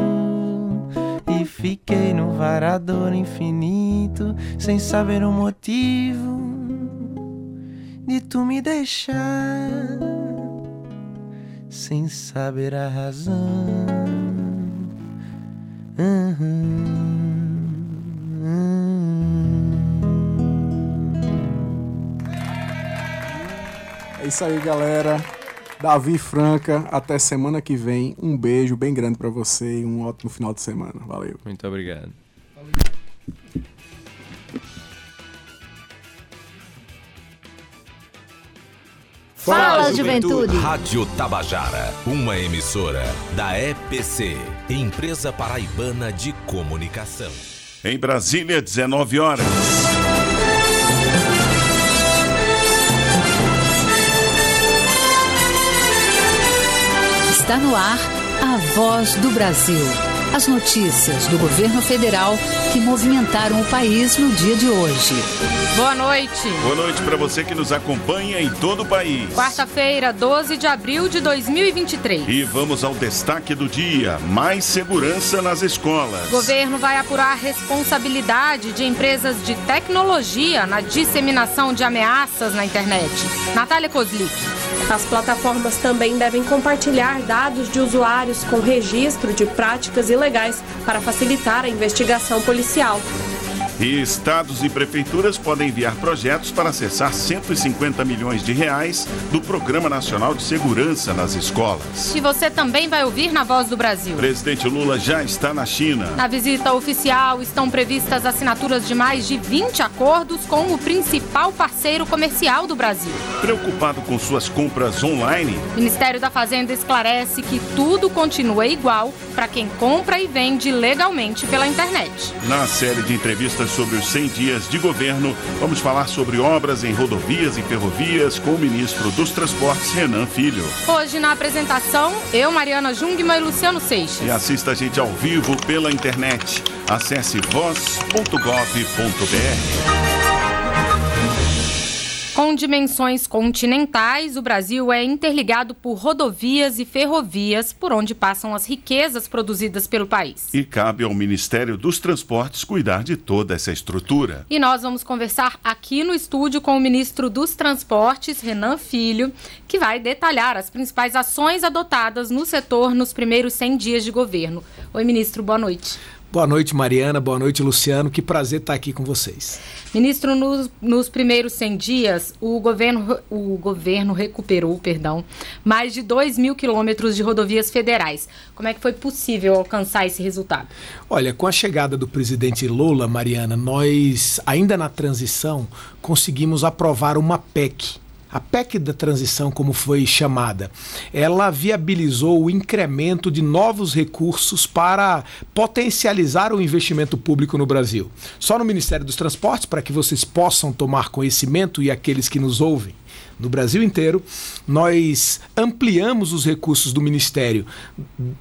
[SPEAKER 8] e fiquei no varador infinito, sem saber o motivo de tu me deixar, sem saber a razão.
[SPEAKER 4] É isso aí, galera. Davi Franca, até semana que vem. Um beijo bem grande para você e um ótimo final de semana. Valeu.
[SPEAKER 5] Muito obrigado.
[SPEAKER 9] Fala, Juventude.
[SPEAKER 10] Rádio Tabajara, uma emissora da EPC, Empresa Paraibana de Comunicação.
[SPEAKER 3] Em Brasília, 19 horas.
[SPEAKER 9] Está no ar a voz do Brasil. As notícias do governo federal que movimentaram o país no dia de hoje.
[SPEAKER 11] Boa noite.
[SPEAKER 3] Boa noite para você que nos acompanha em todo o país.
[SPEAKER 11] Quarta-feira, 12 de abril de 2023.
[SPEAKER 3] E vamos ao destaque do dia: mais segurança nas escolas.
[SPEAKER 11] O governo vai apurar a responsabilidade de empresas de tecnologia na disseminação de ameaças na internet. Natália Kozlik.
[SPEAKER 12] As plataformas também devem compartilhar dados de usuários com registro de práticas ilegais para facilitar a investigação policial.
[SPEAKER 3] E estados e prefeituras podem enviar projetos para acessar 150 milhões de reais do Programa Nacional de Segurança nas Escolas.
[SPEAKER 11] E você também vai ouvir na Voz do Brasil.
[SPEAKER 3] Presidente Lula já está na China.
[SPEAKER 11] Na visita oficial estão previstas assinaturas de mais de 20 acordos com o principal parceiro comercial do Brasil.
[SPEAKER 3] Preocupado com suas compras online?
[SPEAKER 11] O Ministério da Fazenda esclarece que tudo continua igual para quem compra e vende legalmente pela internet.
[SPEAKER 3] Na série de entrevistas sobre os 100 dias de governo, vamos falar sobre obras em rodovias e ferrovias com o ministro dos Transportes, Renan Filho.
[SPEAKER 11] Hoje na apresentação, eu, Mariana Jungmann e Luciano Seixas.
[SPEAKER 3] E assista a gente ao vivo pela internet. Acesse voz.gov.br.
[SPEAKER 11] Com dimensões continentais, o Brasil é interligado por rodovias e ferrovias por onde passam as riquezas produzidas pelo país.
[SPEAKER 3] E cabe ao Ministério dos Transportes cuidar de toda essa estrutura.
[SPEAKER 11] E nós vamos conversar aqui no estúdio com o ministro dos Transportes, Renan Filho, que vai detalhar as principais ações adotadas no setor nos primeiros 100 dias de governo. Oi, ministro, boa noite.
[SPEAKER 13] Boa noite, Mariana. Boa noite, Luciano. Que prazer estar aqui com vocês.
[SPEAKER 11] Ministro, nos, nos, primeiros 100 dias, o governo, o governo recuperou, perdão, mais de 2 mil quilômetros de rodovias federais. Como é que foi possível alcançar esse resultado?
[SPEAKER 13] Olha, com a chegada do presidente Lula, Mariana, nós, ainda na transição, conseguimos aprovar uma PEC a PEC da transição, como foi chamada, ela viabilizou o incremento de novos recursos para potencializar o investimento público no Brasil. Só no Ministério dos Transportes, para que vocês possam tomar conhecimento e aqueles que nos ouvem, no Brasil inteiro, nós ampliamos os recursos do Ministério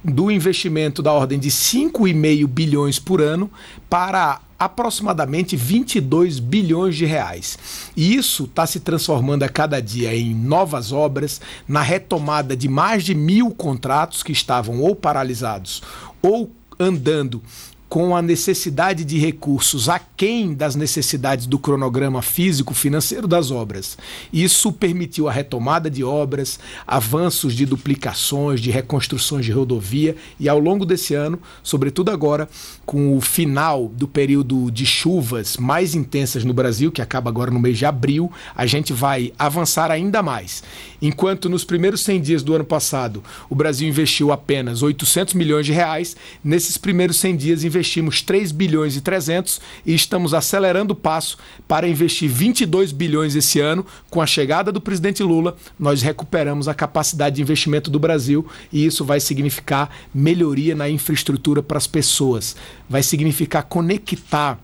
[SPEAKER 13] do investimento da ordem de 5,5 bilhões por ano para aproximadamente 22 bilhões de reais. E isso está se transformando a cada dia em novas obras, na retomada de mais de mil contratos que estavam ou paralisados ou andando com a necessidade de recursos aquém das necessidades do cronograma físico-financeiro das obras. Isso permitiu a retomada de obras, avanços de duplicações, de reconstruções de rodovia e ao longo desse ano, sobretudo agora, com o final do período de chuvas mais intensas no Brasil, que acaba agora no mês de abril, a gente vai avançar ainda mais. Enquanto nos primeiros 100 dias do ano passado o Brasil investiu apenas 800 milhões de reais, nesses primeiros 100 dias investimos 3 bilhões e 300 e estamos acelerando o passo para investir 22 bilhões esse ano. Com a chegada do presidente Lula, nós recuperamos a capacidade de investimento do Brasil e isso vai significar melhoria na infraestrutura para as pessoas, vai significar conectar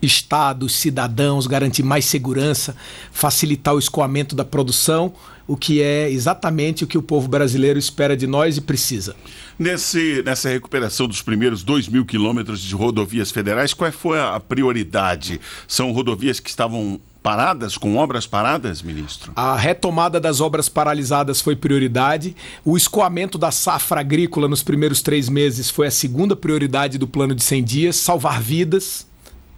[SPEAKER 13] estados, cidadãos, garantir mais segurança, facilitar o escoamento da produção, o que é exatamente o que o povo brasileiro espera de nós e precisa.
[SPEAKER 3] Nesse, nessa recuperação dos primeiros 2 mil quilômetros de rodovias federais, qual foi a prioridade? São rodovias que estavam paradas, com obras paradas, ministro?
[SPEAKER 13] A retomada das obras paralisadas foi prioridade. O escoamento da safra agrícola nos primeiros três meses foi a segunda prioridade do plano de 100 dias. Salvar vidas,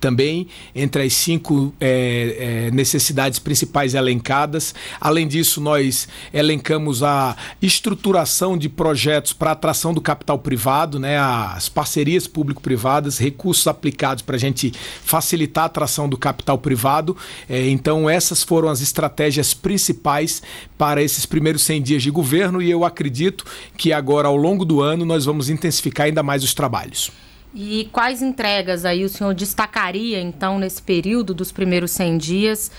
[SPEAKER 13] também entre as cinco é, é, necessidades principais elencadas. Além disso, nós elencamos a estruturação de projetos para atração do capital privado, né, as parcerias público-privadas, recursos aplicados para a gente facilitar a atração do capital privado. É, então, essas foram as estratégias principais para esses primeiros 100 dias de governo e eu acredito que agora, ao longo do ano, nós vamos intensificar ainda mais os trabalhos.
[SPEAKER 11] E quais entregas aí o senhor destacaria, então, nesse período dos primeiros 100 dias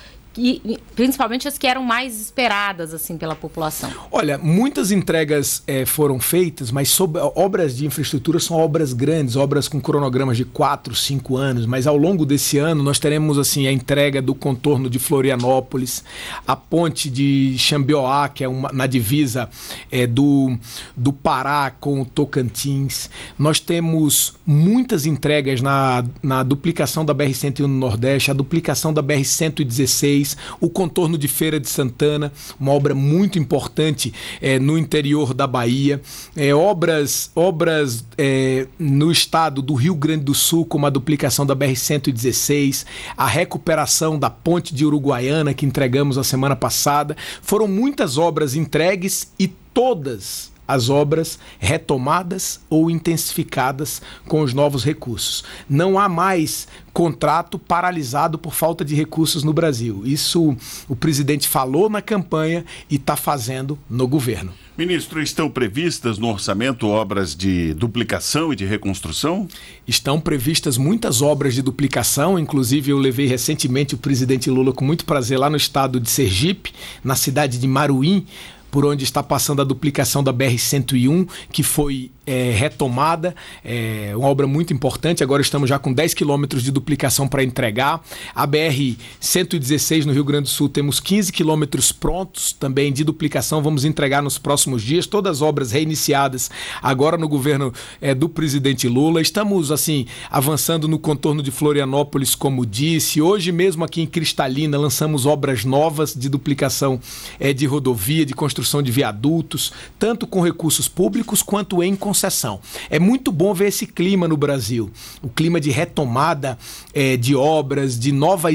[SPEAKER 11] principalmente as que eram mais esperadas assim pela população?
[SPEAKER 13] Olha, muitas entregas é, foram feitas, mas sobre, obras de infraestrutura são obras grandes, obras com cronogramas de 4, 5 anos, mas ao longo desse ano nós teremos assim a entrega do contorno de Florianópolis, a ponte de Xambioá, que é uma, na divisa é, do, do Pará com o Tocantins. Nós temos muitas entregas na, na duplicação da BR-101 no Nordeste, a duplicação da BR-116 o contorno de Feira de Santana, uma obra muito importante é, no interior da Bahia, é, obras, obras é, no estado do Rio Grande do Sul, como a duplicação da BR-116, a recuperação da ponte de Uruguaiana que entregamos a semana passada. Foram muitas obras entregues e todas as obras retomadas ou intensificadas com os novos recursos. Não há mais contrato paralisado por falta de recursos no Brasil. Isso o presidente falou na campanha e está fazendo no governo.
[SPEAKER 3] Ministro, estão previstas no orçamento obras de duplicação e de reconstrução?
[SPEAKER 13] Estão previstas muitas obras de duplicação, inclusive eu levei recentemente o presidente Lula com muito prazer lá no estado de Sergipe, na cidade de Maruim, por onde está passando a duplicação da BR-101, que foi é, retomada, é uma obra muito importante. Agora estamos já com 10 quilômetros de duplicação para entregar. A BR-116 no Rio Grande do Sul temos 15 quilômetros prontos também de duplicação. Vamos entregar nos próximos dias. Todas as obras reiniciadas agora no governo é, do presidente Lula. Estamos assim avançando no contorno de Florianópolis, como disse. Hoje mesmo aqui em Cristalina lançamos obras novas de duplicação é, de rodovia, de construção de viadutos, tanto com recursos públicos quanto em concessão. É muito bom ver esse clima no Brasil, o clima de retomada é, de obras, de nova